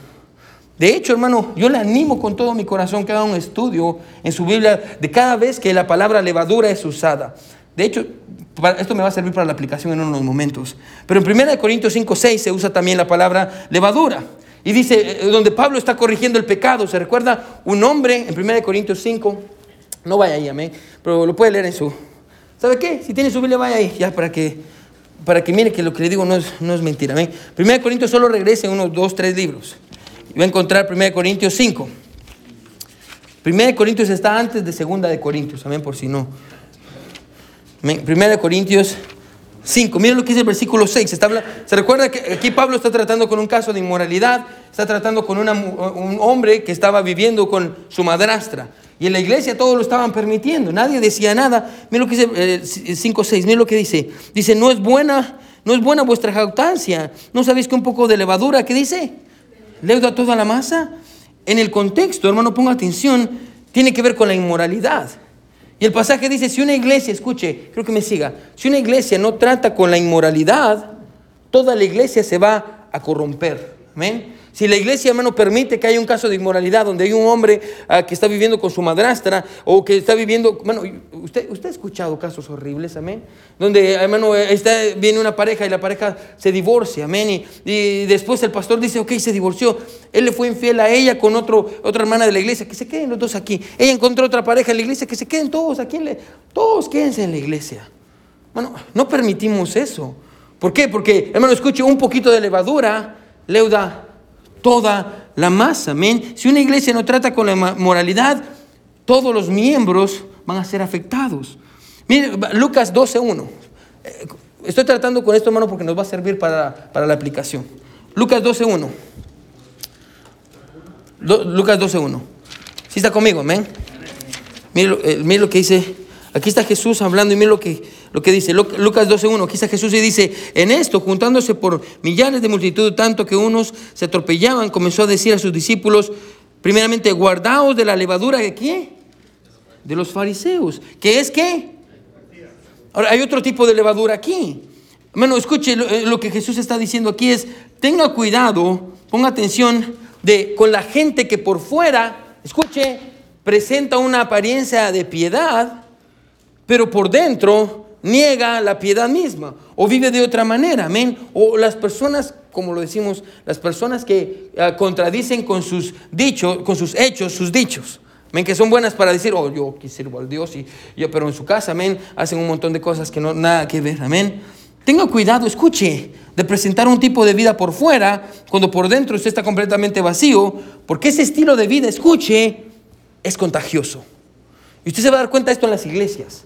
De hecho, hermano, yo le animo con todo mi corazón que haga un estudio en su Biblia de cada vez que la palabra levadura es usada. De hecho, esto me va a servir para la aplicación en unos momentos. Pero en 1 Corintios 5, 6 se usa también la palabra levadura. Y dice, eh, donde Pablo está corrigiendo el pecado, ¿se recuerda? Un hombre en 1 Corintios 5, no vaya ahí, amén, pero lo puede leer en su, ¿Sabe qué? Si tiene su Biblia, vaya ahí, ya para que, para que mire que lo que le digo no es, no es mentira. Amén. 1 Corintios solo regrese unos dos, tres libros. Y va a encontrar 1 Corintios 5. 1 Corintios está antes de 2 de Corintios, amén, por si no. 1 Corintios 5. Miren lo que dice el versículo 6. Se, se recuerda que aquí Pablo está tratando con un caso de inmoralidad, está tratando con un hombre que estaba viviendo con su madrastra. Y en la iglesia todos lo estaban permitiendo, nadie decía nada. Mira lo que dice 5, eh, 6, mira lo que dice. Dice, no es buena, no es buena vuestra jactancia. ¿No sabéis que un poco de levadura, ¿qué dice? Leuda toda la masa. En el contexto, hermano, ponga atención, tiene que ver con la inmoralidad. Y el pasaje dice, si una iglesia, escuche, creo que me siga, si una iglesia no trata con la inmoralidad, toda la iglesia se va a corromper. Amén. Si la iglesia, hermano, permite que haya un caso de inmoralidad donde hay un hombre ah, que está viviendo con su madrastra o que está viviendo, bueno, usted, usted ha escuchado casos horribles, amén, donde, hermano, está, viene una pareja y la pareja se divorcia, amén, y, después el pastor dice, ok, se divorció, él le fue infiel a ella con otro, otra hermana de la iglesia, que se queden los dos aquí, ella encontró otra pareja en la iglesia, que se queden todos aquí, todos quédense en la iglesia. Bueno, no permitimos eso. ¿Por qué? Porque, hermano, escuche, un poquito de levadura leuda toda la masa. Amén. Si una iglesia no trata con la moralidad, todos los miembros van a ser afectados. Mire, Lucas 12.1. Eh, estoy tratando con esto, hermano, porque nos va a servir para, la aplicación. Lucas 12.1. Lucas 12.1. ¿Sí está conmigo? Amén. Eh, mire lo que dice. Aquí está Jesús hablando y mire lo que lo que dice Lucas 12.1, quizá Jesús y dice, en esto, juntándose por millares de multitud, tanto que unos se atropellaban, comenzó a decir a sus discípulos, primeramente, guardaos de la levadura de qué? De los fariseos. ¿Qué es qué? Ahora, hay otro tipo de levadura aquí. Bueno, escuche, eh, lo, que Jesús está diciendo aquí es, tenga cuidado, ponga atención de con la gente que por fuera, escuche, presenta una apariencia de piedad, pero por dentro niega la piedad misma o vive de otra manera, amén. O las personas, como lo decimos, las personas que ah, contradicen con sus dichos, con sus hechos, sus dichos. Amén, que son buenas para decir, oh, yo sirvo al Dios, y yo, pero en su casa, amén, hacen un montón de cosas que no nada que ver, amén. Tenga cuidado, escuche, de presentar un tipo de vida por fuera, cuando por dentro usted está completamente vacío, porque ese estilo de vida, escuche, es contagioso. Y usted se va a dar cuenta de esto en las iglesias.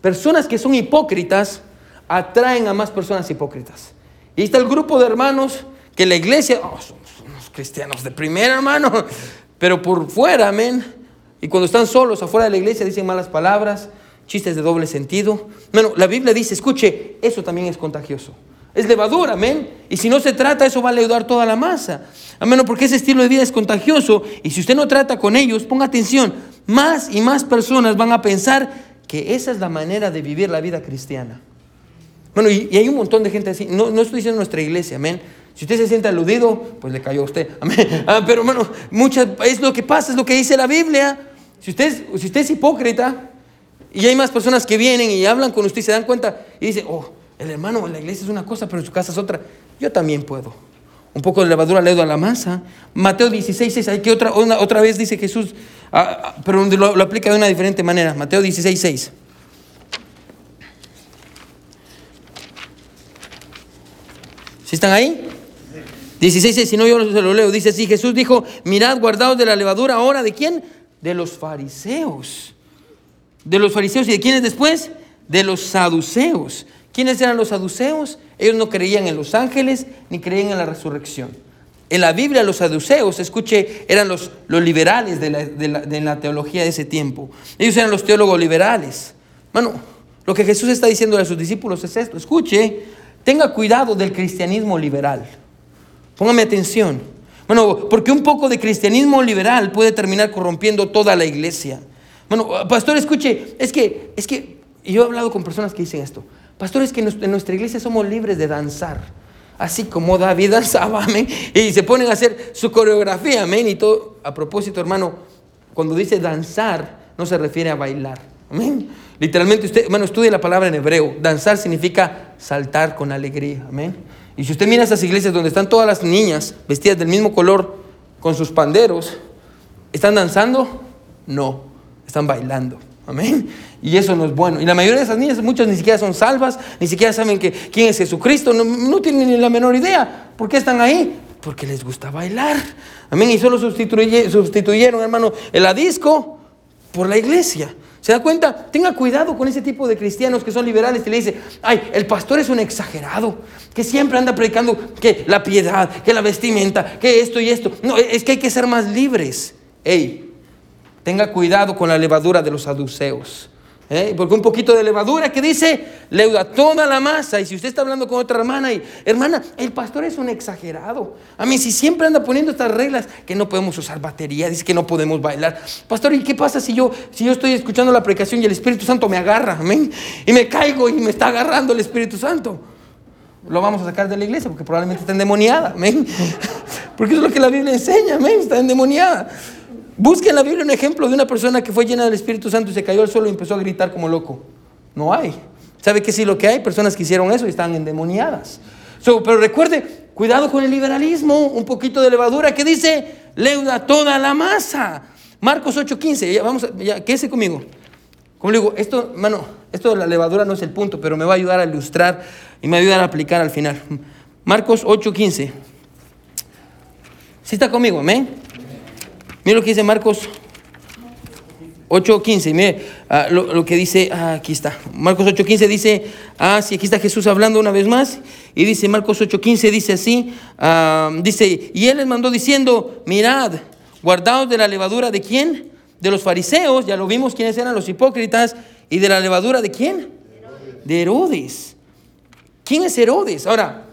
Personas que son hipócritas atraen a más personas hipócritas. Y está el grupo de hermanos que la iglesia, oh, somos unos cristianos de primera, hermano. Pero por fuera, amén. Y cuando están solos afuera de la iglesia dicen malas palabras, chistes de doble sentido. Bueno, la Biblia dice, escuche, eso también es contagioso. Es levadura, amén. Y si no se trata, eso va a leudar toda la masa. Amén, porque ese estilo de vida es contagioso. Y si usted no trata con ellos, ponga atención, más y más personas van a pensar que esa es la manera de vivir la vida cristiana. Bueno, y, hay un montón de gente así. No, no estoy diciendo nuestra iglesia, amén. Si usted se siente aludido, pues le cayó a usted. Amén. Ah, pero bueno, muchas, es lo que pasa, es lo que dice la Biblia. Si usted, si usted es hipócrita y hay más personas que vienen y hablan con usted y se dan cuenta y dicen, oh, el hermano en la iglesia es una cosa, pero en su casa es otra. Yo también puedo. Un poco de levadura le doy a la masa. Mateo 16, 6. Hay que otra, otra vez dice Jesús, ah, ah, pero lo, lo, aplica de una diferente manera. Mateo 16, 6. ¿Sí están ahí? 16, 6. Si no, yo se lo leo. Dice así: Jesús dijo: Mirad, guardados de la levadura ahora. ¿De quién? De los fariseos. De los fariseos. ¿Y de quiénes después? De los saduceos. ¿Quiénes eran los saduceos? Ellos no creían en los ángeles ni creían en la resurrección. En la Biblia los saduceos, escuche, eran los, los liberales de la, teología de ese tiempo. Ellos eran los teólogos liberales. Bueno, lo que Jesús está diciendo a sus discípulos es esto. Escuche, tenga cuidado del cristianismo liberal. Póngame atención. Bueno, porque un poco de cristianismo liberal puede terminar corrompiendo toda la iglesia. Bueno, pastor, escuche, es que, es que yo he hablado con personas que dicen esto. Pastores, que en nuestra iglesia somos libres de danzar. Así como David danzaba, amén. Y se ponen a hacer su coreografía, amén. Y todo. A propósito, hermano, cuando dice danzar, no se refiere a bailar. Amén. Literalmente, usted, hermano, estudie la palabra en hebreo. Danzar significa saltar con alegría. Amén. Y si usted mira esas iglesias donde están todas las niñas vestidas del mismo color, con sus panderos, ¿están danzando? No, están bailando. Amén. Y eso no es bueno. Y la mayoría de esas niñas, muchas ni siquiera son salvas, ni siquiera saben que, quién es Jesucristo, no, tienen ni la menor idea. ¿Por qué están ahí? Porque les gusta bailar. Amén. Y solo sustituyeron, hermano, el disco por la iglesia. ¿Se da cuenta? Tenga cuidado con ese tipo de cristianos que son liberales y le dice, ay, el pastor es un exagerado, que siempre anda predicando que la piedad, que la vestimenta, que esto y esto. No, es que hay que ser más libres. Ey, tenga cuidado con la levadura de los saduceos. ¿Eh? Porque un poquito de levadura que dice, leuda toda la masa. Y si usted está hablando con otra hermana y, hermana, el pastor es un exagerado. A mí, si siempre anda poniendo estas reglas, que no podemos usar batería, dice que no podemos bailar. Pastor, ¿y qué pasa si yo, si yo estoy escuchando la predicación y el Espíritu Santo me agarra? Amén. Y me caigo y me está agarrando el Espíritu Santo. Lo vamos a sacar de la iglesia porque probablemente está endemoniada. Amén. Porque eso es lo que la Biblia enseña. Amén. Está endemoniada. Busque en la Biblia un ejemplo de una persona que fue llena del Espíritu Santo y se cayó al suelo y empezó a gritar como loco. No hay. ¿Sabe que sí lo que hay? Personas que hicieron eso y están endemoniadas. pero recuerde, cuidado con el liberalismo, un poquito de levadura que dice, leuda toda la masa. Marcos 8:15, ya vamos, ya, quédese conmigo. Como le digo, esto, mano, esto de la levadura no es el punto, pero me va a ayudar a ilustrar y me va a ayudar a aplicar al final. Marcos 8:15. ¿Sí está conmigo? Amén. Mira lo que dice Marcos 8.15. Mire ah, lo, que dice, ah, aquí está. Marcos 8.15 dice, ah, sí, aquí está Jesús hablando una vez más. Y dice Marcos 8.15, dice así, ah, dice, y él les mandó diciendo, mirad, guardaos de la levadura de quién? De los fariseos, ya lo vimos quiénes eran los hipócritas. ¿Y de la levadura de quién? De Herodes. ¿Quién es Herodes? Ahora,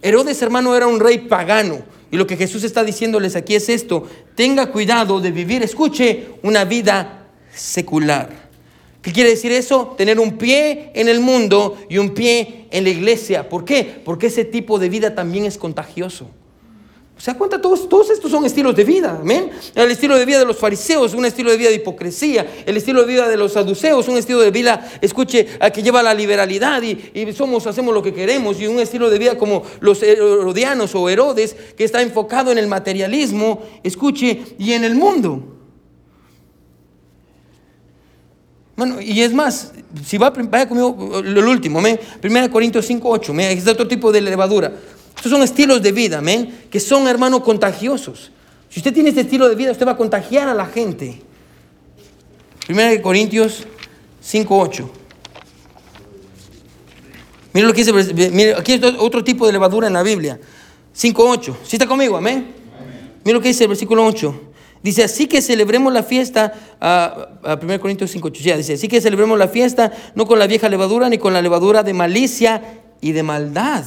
Herodes, hermano, era un rey pagano. Y lo que Jesús está diciéndoles aquí es esto, tenga cuidado de vivir, escuche, una vida secular. ¿Qué quiere decir eso? Tener un pie en el mundo y un pie en la iglesia. ¿Por qué? Porque ese tipo de vida también es contagioso. ¿Se da cuenta? Todos, todos estos son estilos de vida. Amén. El estilo de vida de los fariseos, un estilo de vida de hipocresía. El estilo de vida de los saduceos, un estilo de vida, escuche, que lleva a la liberalidad y, somos, hacemos lo que queremos. Y un estilo de vida como los herodianos o Herodes, que está enfocado en el materialismo, escuche, y en el mundo. Bueno, y es más, si va, vaya conmigo lo último, 1 Corintios 5, 8, es otro tipo de levadura. Estos son estilos de vida, amén, que son, hermanos, contagiosos. Si usted tiene este estilo de vida, usted va a contagiar a la gente. Primera de Corintios 5.8. Mire lo que dice, mire, aquí hay otro tipo de levadura en la Biblia. 5.8. ¿Sí está conmigo? Amén. Mira lo que dice el versículo 8. Dice, así que celebremos la fiesta, a, a 1 Corintios 5.8, ya dice, así que celebremos la fiesta no con la vieja levadura ni con la levadura de malicia y de maldad.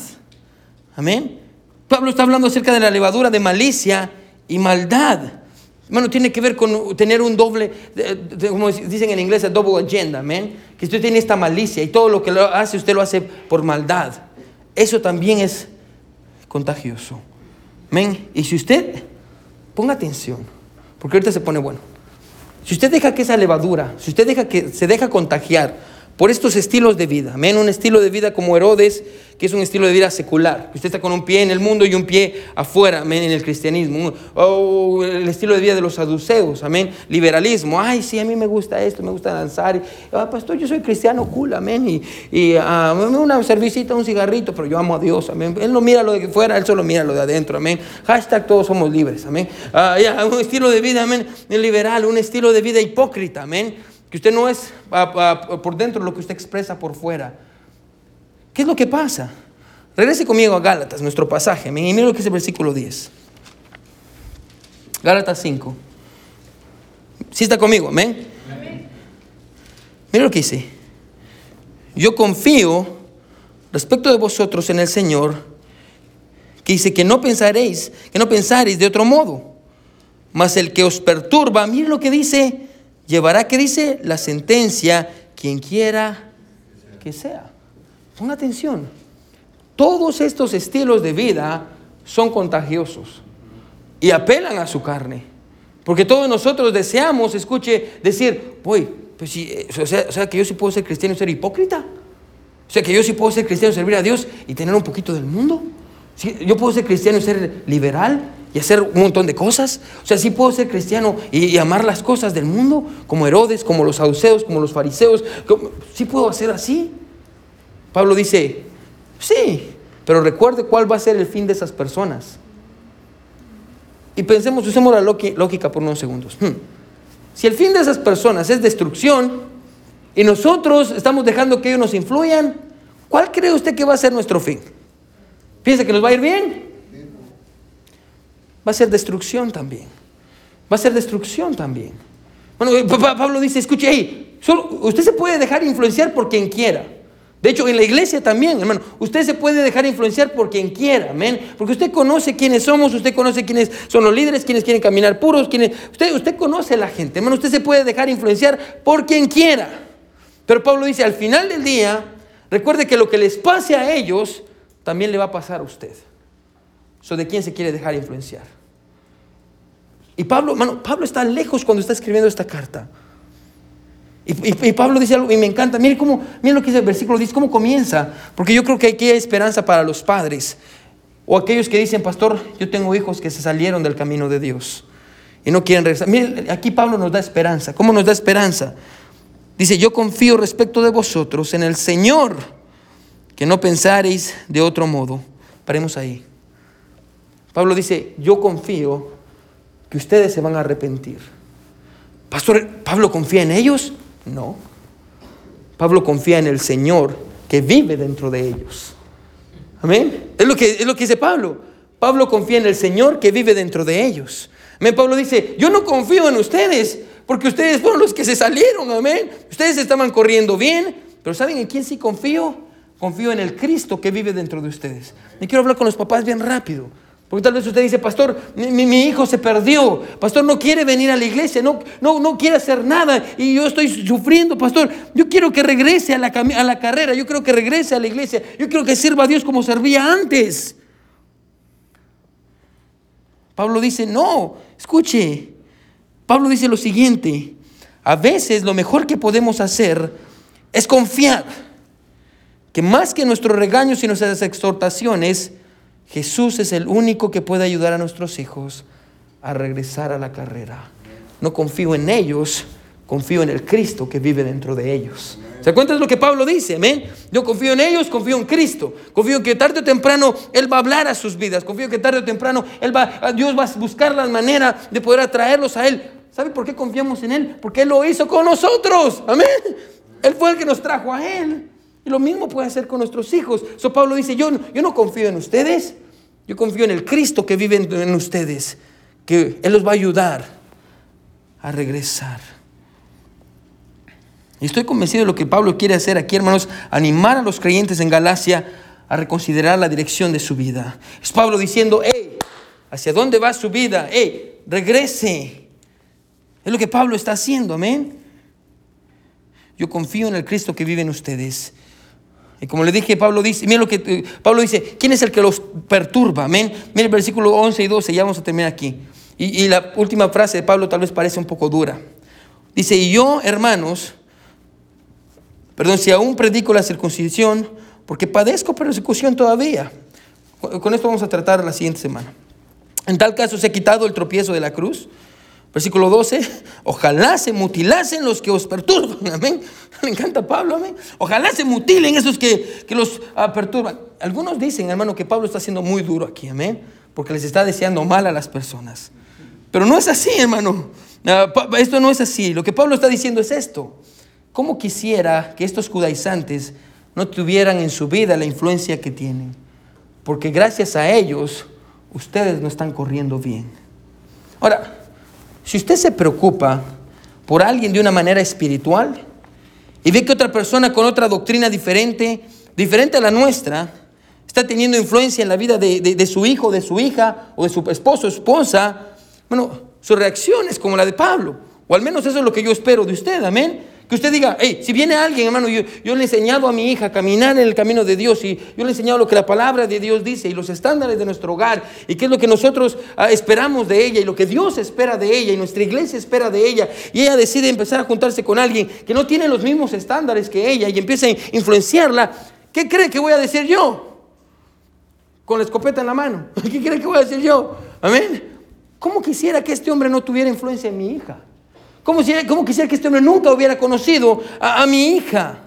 Amén. Pablo está hablando acerca de la levadura de malicia y maldad. Bueno, tiene que ver con tener un doble, como dicen en inglés, a double agenda, amén. Que usted tiene esta malicia y todo lo que hace, usted lo hace por maldad. Eso también es contagioso. Amén. Y si usted, ponga atención, porque ahorita se pone bueno. Si usted deja que esa levadura, si usted deja que se deja contagiar por estos estilos de vida. Amén. Un estilo de vida como Herodes, que es un estilo de vida secular. Usted está con un pie en el mundo y un pie afuera, amén, en el cristianismo. O el estilo de vida de los saduceos, amén. Liberalismo. Ay, sí, a mí me gusta esto, me gusta danzar. Ah, pastor, yo soy cristiano cool, amén. Y, y uh, una cervecita, un cigarrito, pero yo amo a Dios, amén. Él no mira lo de fuera, él solo mira lo de adentro, amén. Hashtag todos somos libres, amén. Uh, un estilo de vida, amén, liberal, un estilo de vida hipócrita, amén que usted no es por dentro lo que usted expresa por fuera. ¿Qué es lo que pasa? Regrese conmigo a Gálatas, nuestro pasaje. Y mire lo que es el versículo 10. Gálatas 5. ¿Sí está conmigo? Amén. Mire lo que dice. Yo confío respecto de vosotros en el Señor, que dice que no pensaréis, que no pensaréis de otro modo. Mas el que os perturba, mire lo que dice, llevará, ¿qué dice? La sentencia, quien quiera que sea. Ponga atención. Todos estos estilos de vida son contagiosos y apelan a su carne. Porque todos nosotros deseamos, escuche, decir, voy, pues sí, eh, o, sea, o sea, que yo sí puedo ser cristiano y ser hipócrita. O sea, que yo sí puedo ser cristiano y servir a Dios y tener un poquito del mundo. ¿Sí? Yo puedo ser cristiano y ser liberal y hacer un montón de cosas. O sea, sí puedo ser cristiano y, amar las cosas del mundo, como Herodes, como los saduceos, como los fariseos. sí puedo hacer así. Pablo dice, sí, pero recuerde cuál va a ser el fin de esas personas. Y pensemos, usemos la lógica por unos segundos. Hmm. Si el fin de esas personas es destrucción y nosotros estamos dejando que ellos nos influyan, ¿cuál cree usted que va a ser nuestro fin? ¿Piensa que nos va a ir bien? Va a ser destrucción también. Va a ser destrucción también. Bueno, eh, Pablo dice, escuche ahí, solo, usted se puede dejar influenciar por quien quiera. De hecho, en la iglesia también, hermano, usted se puede dejar influenciar por quien quiera, amén. Porque usted conoce quiénes somos, usted conoce quiénes son los líderes, quiénes quieren caminar puros, quiénes, usted, usted conoce a la gente, hermano, usted se puede dejar influenciar por quien quiera. Pero Pablo dice, al final del día, recuerde que lo que les pase a ellos, también le va a pasar a usted. So, ¿De quién se quiere dejar influenciar? Y Pablo, Pablo está lejos cuando está escribiendo esta carta. Y, Pablo dice algo, y me encanta, mire, cómo, mire lo que dice el versículo, dice cómo comienza, porque yo creo que aquí hay esperanza para los padres, o aquellos que dicen, pastor, yo tengo hijos que se salieron del camino de Dios y no quieren regresar. Mire, aquí Pablo nos da esperanza. ¿Cómo nos da esperanza? Dice, yo confío respecto de vosotros en el Señor, que no pensaréis de otro modo. Paremos ahí. Pablo dice, yo confío que ustedes se van a arrepentir. Pastor, ¿Pablo confía en ellos? No. Pablo confía en el Señor que vive dentro de ellos. Amén. Es lo que, es lo que dice Pablo. Pablo confía en el Señor que vive dentro de ellos. Amén. Pablo dice, yo no confío en ustedes porque ustedes fueron los que se salieron. Amén. Ustedes estaban corriendo bien, pero ¿saben en quién sí confío? Confío en el Cristo que vive dentro de ustedes. Me quiero hablar con los papás bien rápido. Porque tal vez usted dice, pastor, mi, hijo se perdió, pastor no quiere venir a la iglesia, no, no, no quiere hacer nada y yo estoy sufriendo, pastor. Yo quiero que regrese a la, a la carrera, yo quiero que regrese a la iglesia, yo quiero que sirva a Dios como servía antes. Pablo dice, no, escuche, Pablo dice lo siguiente, a veces lo mejor que podemos hacer es confiar que más que nuestros regaños y nuestras exhortaciones, Jesús es el único que puede ayudar a nuestros hijos a regresar a la carrera. No confío en ellos, confío en el Cristo que vive dentro de ellos. ¿Se cuenta lo que Pablo dice? Amén. Yo confío en ellos, confío en Cristo. Confío en que tarde o temprano Él va a hablar a sus vidas. Confío en que tarde o temprano Él va, Dios va a buscar la manera de poder atraerlos a Él. ¿Sabe por qué confiamos en Él? Porque Él lo hizo con nosotros. Amén. Él fue el que nos trajo a Él. Y lo mismo puede hacer con nuestros hijos. So Pablo dice, yo, yo no confío en ustedes, Yo confío en el Cristo que vive en ustedes, que Él los va a ayudar a regresar. Y estoy convencido de lo que Pablo quiere hacer aquí, hermanos, animar a los creyentes en Galacia a reconsiderar la dirección de su vida. Es Pablo diciendo, hey, ¿hacia dónde va su vida? Hey, regrese. Es lo que Pablo está haciendo, amén. Yo confío en el Cristo que vive en ustedes. Y como le dije, Pablo dice, mira lo que eh, Pablo dice, ¿quién es el que los perturba? Amén. Mira el versículo 11 y 12, ya vamos a terminar aquí. Y, y la última frase de Pablo tal vez parece un poco dura. Dice, y yo, hermanos, perdón, si aún predico la circuncisión, porque padezco persecución todavía. Con esto vamos a tratar la siguiente semana. En tal caso se ha quitado el tropiezo de la cruz. Versículo 12, ojalá se mutilasen los que os perturban. Amén. Me encanta Pablo, amén. Ojalá se mutilen esos que, los ah, perturban. Algunos dicen, hermano, que Pablo está siendo muy duro aquí, amén. Porque les está deseando mal a las personas. Pero no es así, hermano. Ah, esto no es así. Lo que Pablo está diciendo es esto. ¿Cómo quisiera que estos judaizantes no tuvieran en su vida la influencia que tienen. Porque gracias a ellos ustedes no están corriendo bien. Ahora, si usted se preocupa por alguien de una manera espiritual y ve que otra persona con otra doctrina diferente, diferente a la nuestra, está teniendo influencia en la vida de, de su hijo, de su hija o de su esposo esposa, bueno, su reacción es como la de Pablo. O al menos eso es lo que yo espero de usted, amén. Que usted diga, hey, si viene alguien, hermano, yo, le he enseñado a mi hija a caminar en el camino de Dios y yo le he enseñado lo que la palabra de Dios dice y los estándares de nuestro hogar y qué es lo que nosotros ah, esperamos de ella y lo que Dios espera de ella y nuestra iglesia espera de ella y ella decide empezar a juntarse con alguien que no tiene los mismos estándares que ella y empieza a influenciarla, ¿qué cree que voy a decir yo? Con la escopeta en la mano. ¿Qué cree que voy a decir yo? Amén. ¿Cómo quisiera que este hombre no tuviera influencia en mi hija? ¿Cómo, quisiera que este hombre nunca hubiera conocido a, mi hija?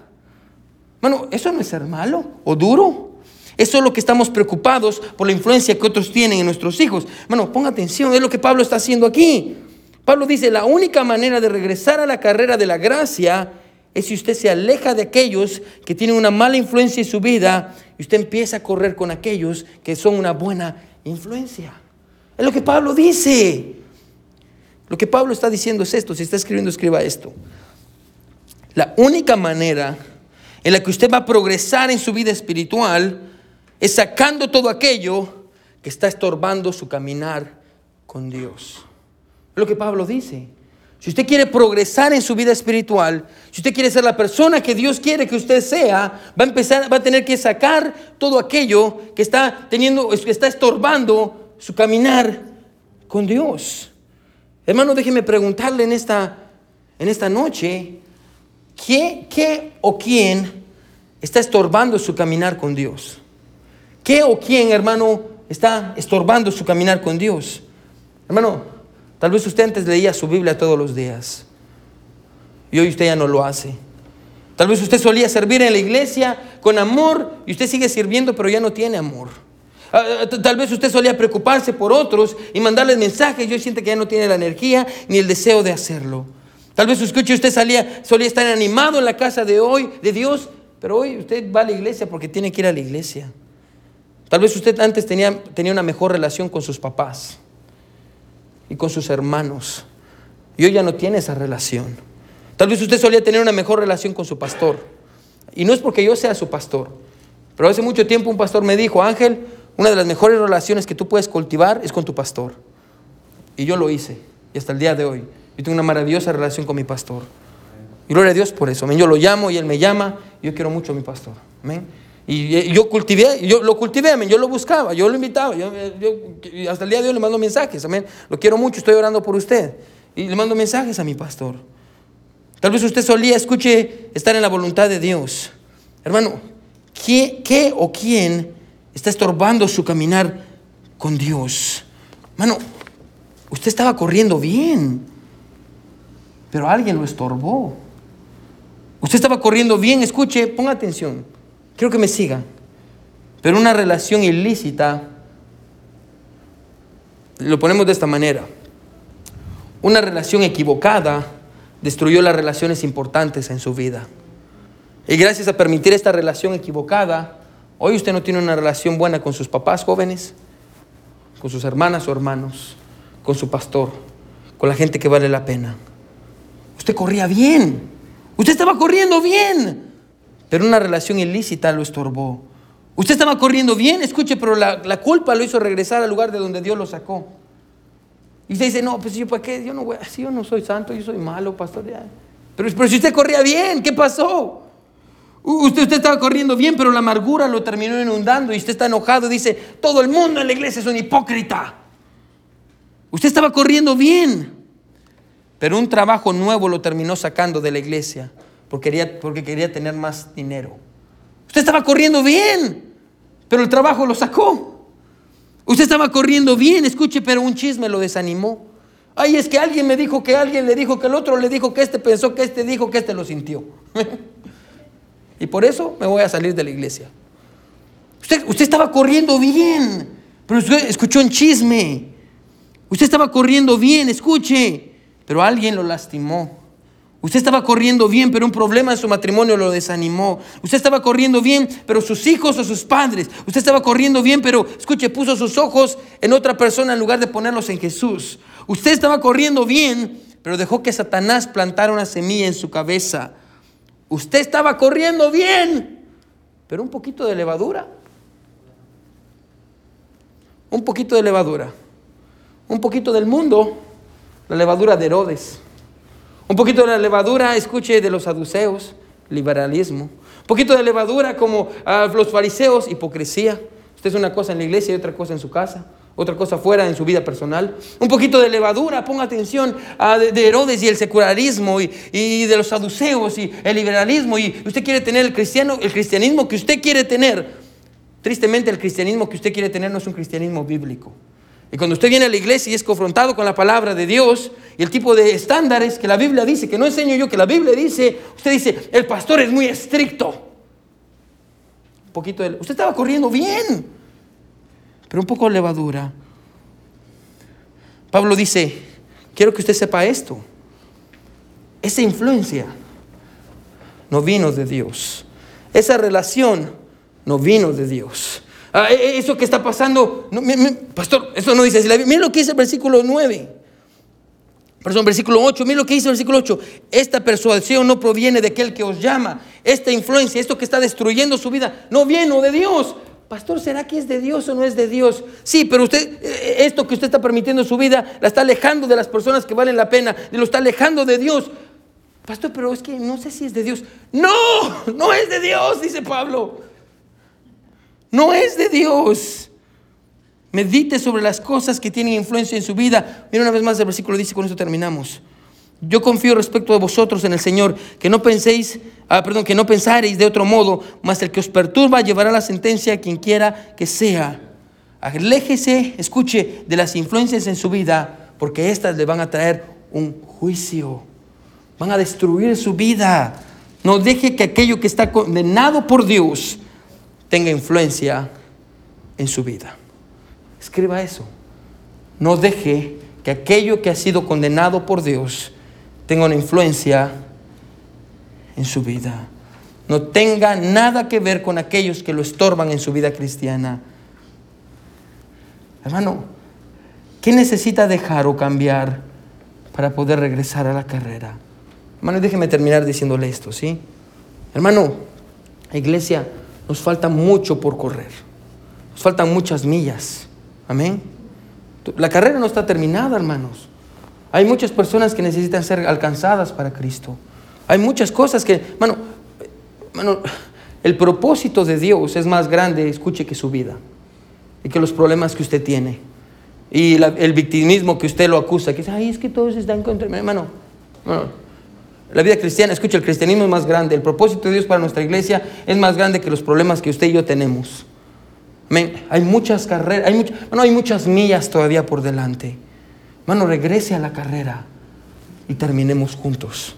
Bueno, ¿eso no es ser malo o duro? Eso es lo que estamos preocupados por la influencia que otros tienen en nuestros hijos. Bueno, ponga atención, es lo que Pablo está haciendo aquí. Pablo dice, la única manera de regresar a la carrera de la gracia es si usted se aleja de aquellos que tienen una mala influencia en su vida y usted empieza a correr con aquellos que son una buena influencia. Es lo que Pablo dice. Lo que Pablo está diciendo es esto, si está escribiendo, escriba esto. La única manera en la que usted va a progresar en su vida espiritual es sacando todo aquello que está estorbando su caminar con Dios. Es lo que Pablo dice. Si usted quiere progresar en su vida espiritual, si usted quiere ser la persona que Dios quiere que usted sea, va a empezar, va a tener que sacar todo aquello que está teniendo, que está estorbando su caminar con Dios. Hermano, déjeme preguntarle en esta, en esta noche, ¿qué, ¿qué o quién está estorbando su caminar con Dios? ¿Qué o quién, hermano, está estorbando su caminar con Dios? Hermano, tal vez usted antes leía su Biblia todos los días y hoy usted ya no lo hace. Tal vez usted solía servir en la iglesia con amor y usted sigue sirviendo pero ya no tiene amor. Ah, ah, tal vez usted solía preocuparse por otros y mandarles mensajes y hoy siente que ya no tiene la energía ni el deseo de hacerlo. Tal vez escuche usted solía estar animado en la casa de hoy, de Dios, pero hoy usted va a la iglesia porque tiene que ir a la iglesia. Tal vez usted antes tenía, tenía una mejor relación con sus papás y con sus hermanos y hoy ya no tiene esa relación. Tal vez usted solía tener una mejor relación con su pastor. Y no es porque yo sea su pastor, pero hace mucho tiempo un pastor me dijo, Ángel, una de las mejores relaciones que tú puedes cultivar es con tu pastor. Y yo lo hice. Y hasta el día de hoy. Yo tengo una maravillosa relación con mi pastor. Y gloria a Dios por eso. Yo lo llamo y él me llama. Yo quiero mucho a mi pastor. Y yo cultivé, yo lo cultivé, yo lo buscaba, yo lo invitaba. Yo, hasta el día de hoy le mando mensajes. Amén. Lo quiero mucho, estoy orando por usted. Y le mando mensajes a mi pastor. Tal vez usted solía, escuche, estar en la voluntad de Dios. Hermano, ¿qué, qué o quién está estorbando su caminar con Dios. Mano, usted estaba corriendo bien, pero alguien lo estorbó. Usted estaba corriendo bien, escuche, ponga atención, quiero que me siga. Pero una relación ilícita, lo ponemos de esta manera, una relación equivocada destruyó las relaciones importantes en su vida. Y gracias a permitir esta relación equivocada, Hoy usted no tiene una relación buena con sus papás jóvenes. con sus hermanas o hermanos, con su pastor, con la gente que vale la pena. Usted corría bien, usted estaba corriendo bien, pero una relación ilícita lo estorbó. Usted estaba corriendo bien, escuche, pero la, culpa lo hizo regresar al lugar de donde Dios lo sacó. Y usted dice, no, pues yo, ¿para qué? Yo no, voy, si yo no soy santo, yo soy malo, pastor. Pero, pero si usted corría bien, ¿qué pasó? Usted, usted estaba corriendo bien, pero la amargura lo terminó inundando y usted está enojado y dice, todo el mundo en la iglesia es un hipócrita. Usted estaba corriendo bien, pero un trabajo nuevo lo terminó sacando de la iglesia porque quería, porque quería tener más dinero. Usted estaba corriendo bien, pero el trabajo lo sacó. Usted estaba corriendo bien, escuche, pero un chisme lo desanimó. Ay, es que alguien me dijo que alguien le dijo que el otro le dijo que este pensó que este dijo que este lo sintió. y por eso me voy a salir de la iglesia. Usted, estaba corriendo bien, pero usted escuchó un chisme. Usted estaba corriendo bien, escuche, pero alguien lo lastimó. Usted estaba corriendo bien, pero un problema en su matrimonio lo desanimó. Usted estaba corriendo bien, pero sus hijos o sus padres. Usted estaba corriendo bien, pero escuche, puso sus ojos en otra persona en lugar de ponerlos en Jesús. Usted estaba corriendo bien, pero dejó que Satanás plantara una semilla en su cabeza. Usted estaba corriendo bien, pero un poquito de levadura. Un poquito de levadura. Un poquito del mundo, la levadura de Herodes. Un poquito de la levadura, escuche, de los saduceos, liberalismo. Un poquito de levadura como a los fariseos, hipocresía. Usted es una cosa en la iglesia y otra cosa en su casa, otra cosa fuera en su vida personal. Un poquito de levadura, ponga atención a de, Herodes y el secularismo y, y, de los saduceos y el liberalismo. Y usted quiere tener el, cristiano, el cristianismo que usted quiere tener. Tristemente el cristianismo que usted quiere tener no es un cristianismo bíblico. Y cuando usted viene a la iglesia y es confrontado con la palabra de Dios y el tipo de estándares que la Biblia dice, que no enseño yo, que la Biblia dice, usted dice, el pastor es muy estricto. Un poquito de... Usted estaba corriendo bien, pero un poco de levadura. Pablo dice, quiero que usted sepa esto. Esa influencia no vino de Dios. Esa relación no vino de Dios. Ah, e, e, eso que está pasando, pastor, eso no dice. Mira lo que dice el versículo 9. Perdón, versículo 8, mira lo que dice el versículo 8. Esta persuasión no proviene de aquel que os llama. Esta influencia, esto que está destruyendo su vida, no viene de Dios. Pastor, ¿será que es de Dios o no es de Dios? Sí, pero usted, eh, esto que usted está permitiendo en su vida, la está alejando de las personas que valen la pena, lo está alejando de Dios. Pastor, pero es que no sé si es de Dios. No, no es de Dios, dice Pablo. No es de Dios. Medite sobre las cosas que tienen influencia en su vida. Mira una vez más el versículo dice, con eso terminamos. Yo confío respecto de vosotros en el Señor, que no penséis, ah, perdón, que no pensaréis de otro modo, mas el que os perturba llevará la sentencia a quien quiera que sea. Aléjese, escuche, de las influencias en su vida, porque éstas le van a traer un juicio. Van a destruir su vida. No deje que aquello que está condenado por Dios tenga influencia en su vida. Escriba eso. No deje que aquello que ha sido condenado por Dios tenga una influencia en su vida. No tenga nada que ver con aquellos que lo estorban en su vida cristiana. Hermano, ¿qué necesita dejar o cambiar para poder regresar a la carrera? Hermano, déjeme terminar diciéndole esto, ¿sí? Hermano, iglesia, nos falta mucho por correr. Nos faltan muchas millas. Amén. La carrera no está terminada, hermanos. Hay muchas personas que necesitan ser alcanzadas para Cristo. Hay muchas cosas que, hermano, hermano el propósito de Dios es más grande, escuche, que su vida y que los problemas que usted tiene. Y el victimismo que usted lo acusa, que dice, ay, es que todos están contra hermano. hermano la vida cristiana, escucha, el cristianismo es más grande. El propósito de Dios para nuestra iglesia es más grande que los problemas que usted y yo tenemos. Hay muchas carreras, hay, hay muchas millas todavía por delante. Hermano, regrese a la carrera y terminemos juntos.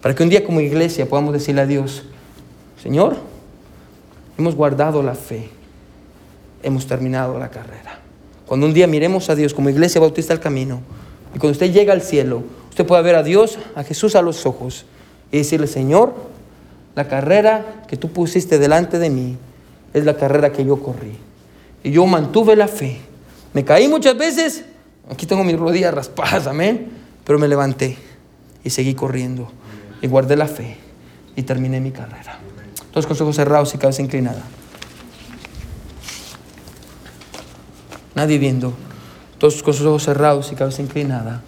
Para que un día como iglesia podamos decirle a Dios, Señor, hemos guardado la fe, hemos terminado la carrera. Cuando un día miremos a Dios como iglesia bautista al camino y cuando usted llega al cielo, Usted puede ver a Dios, a Jesús a los ojos y decirle, Señor, la carrera que tú pusiste delante de mí es la carrera que yo corrí. Y yo mantuve la fe, Me caí muchas veces, aquí tengo mis rodillas raspadas, amén, pero me levanté y seguí corriendo y guardé la fe y terminé mi carrera. Todos con los ojos cerrados y cabeza inclinada. Nadie viendo. Todos con sus ojos cerrados y cabeza inclinada.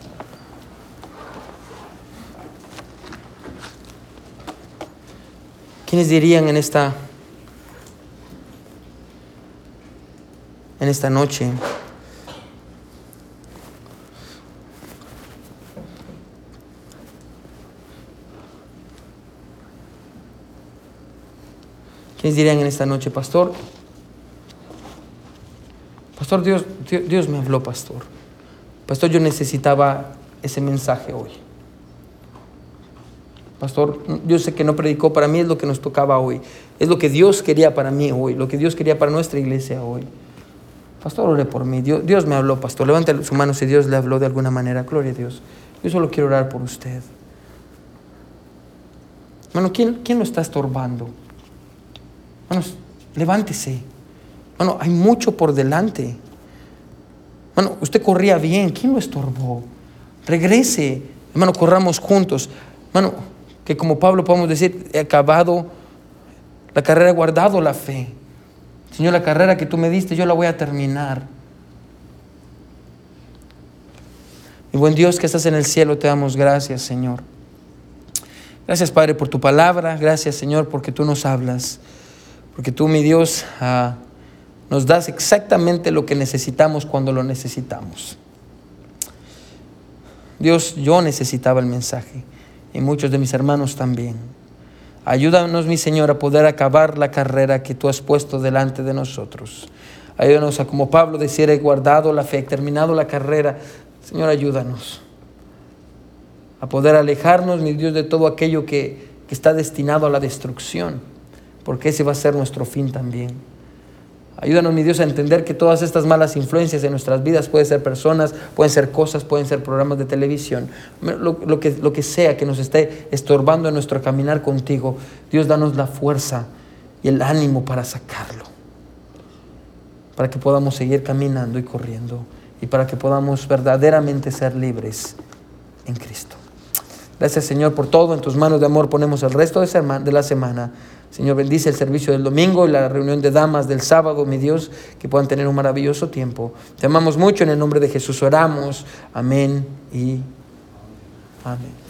¿Quiénes dirían en esta en esta noche? ¿Quiénes dirían en esta noche, pastor? Pastor, Dios, Dios, Dios me habló, pastor. Pastor, yo necesitaba ese mensaje hoy. Pastor, yo sé que no predicó, para mí es lo que nos tocaba hoy. Es lo que Dios quería para mí hoy, lo que Dios quería para nuestra iglesia hoy. Pastor, ore por mí. Dios, Dios me habló, pastor. Levante su mano si Dios le habló de alguna manera. Gloria a Dios. Yo solo quiero orar por usted. Hermano, ¿quién, quién lo está estorbando? Hermanos, levántese. Bueno, hay mucho por delante. Bueno, usted corría bien, ¿quién lo estorbó? Regrese, hermano, corramos juntos. Hermano, que como Pablo podemos decir, he acabado la carrera, he guardado la fe. Señor, la carrera que tú me diste, yo la voy a terminar. Mi buen Dios que estás en el cielo, te damos gracias, Señor. Gracias, Padre, por tu palabra. Gracias, Señor, porque tú nos hablas. Porque tú, mi Dios, ah, nos das exactamente lo que necesitamos cuando lo necesitamos. Dios, yo necesitaba el mensaje y muchos de mis hermanos también. Ayúdanos, mi Señor, a poder acabar la carrera que tú has puesto delante de nosotros. Ayúdanos a, como Pablo decía, he guardado la fe, he terminado la carrera. Señor, ayúdanos a poder alejarnos, mi Dios, de todo aquello que, que está destinado a la destrucción, porque ese va a ser nuestro fin también. Ayúdanos, mi Dios, a entender que todas estas malas influencias en nuestras vidas pueden ser personas, pueden ser cosas, pueden ser programas de televisión, lo, que, lo que sea que nos esté estorbando en nuestro caminar contigo. Dios, danos la fuerza y el ánimo para sacarlo, para que podamos seguir caminando y corriendo y para que podamos verdaderamente ser libres en Cristo. Gracias, Señor, por todo. En tus manos de amor ponemos el resto de la semana. Señor, bendice el servicio del domingo y la reunión de damas del sábado, mi Dios, que puedan tener un maravilloso tiempo. Te amamos mucho, en el nombre de Jesús oramos. Amén y amén.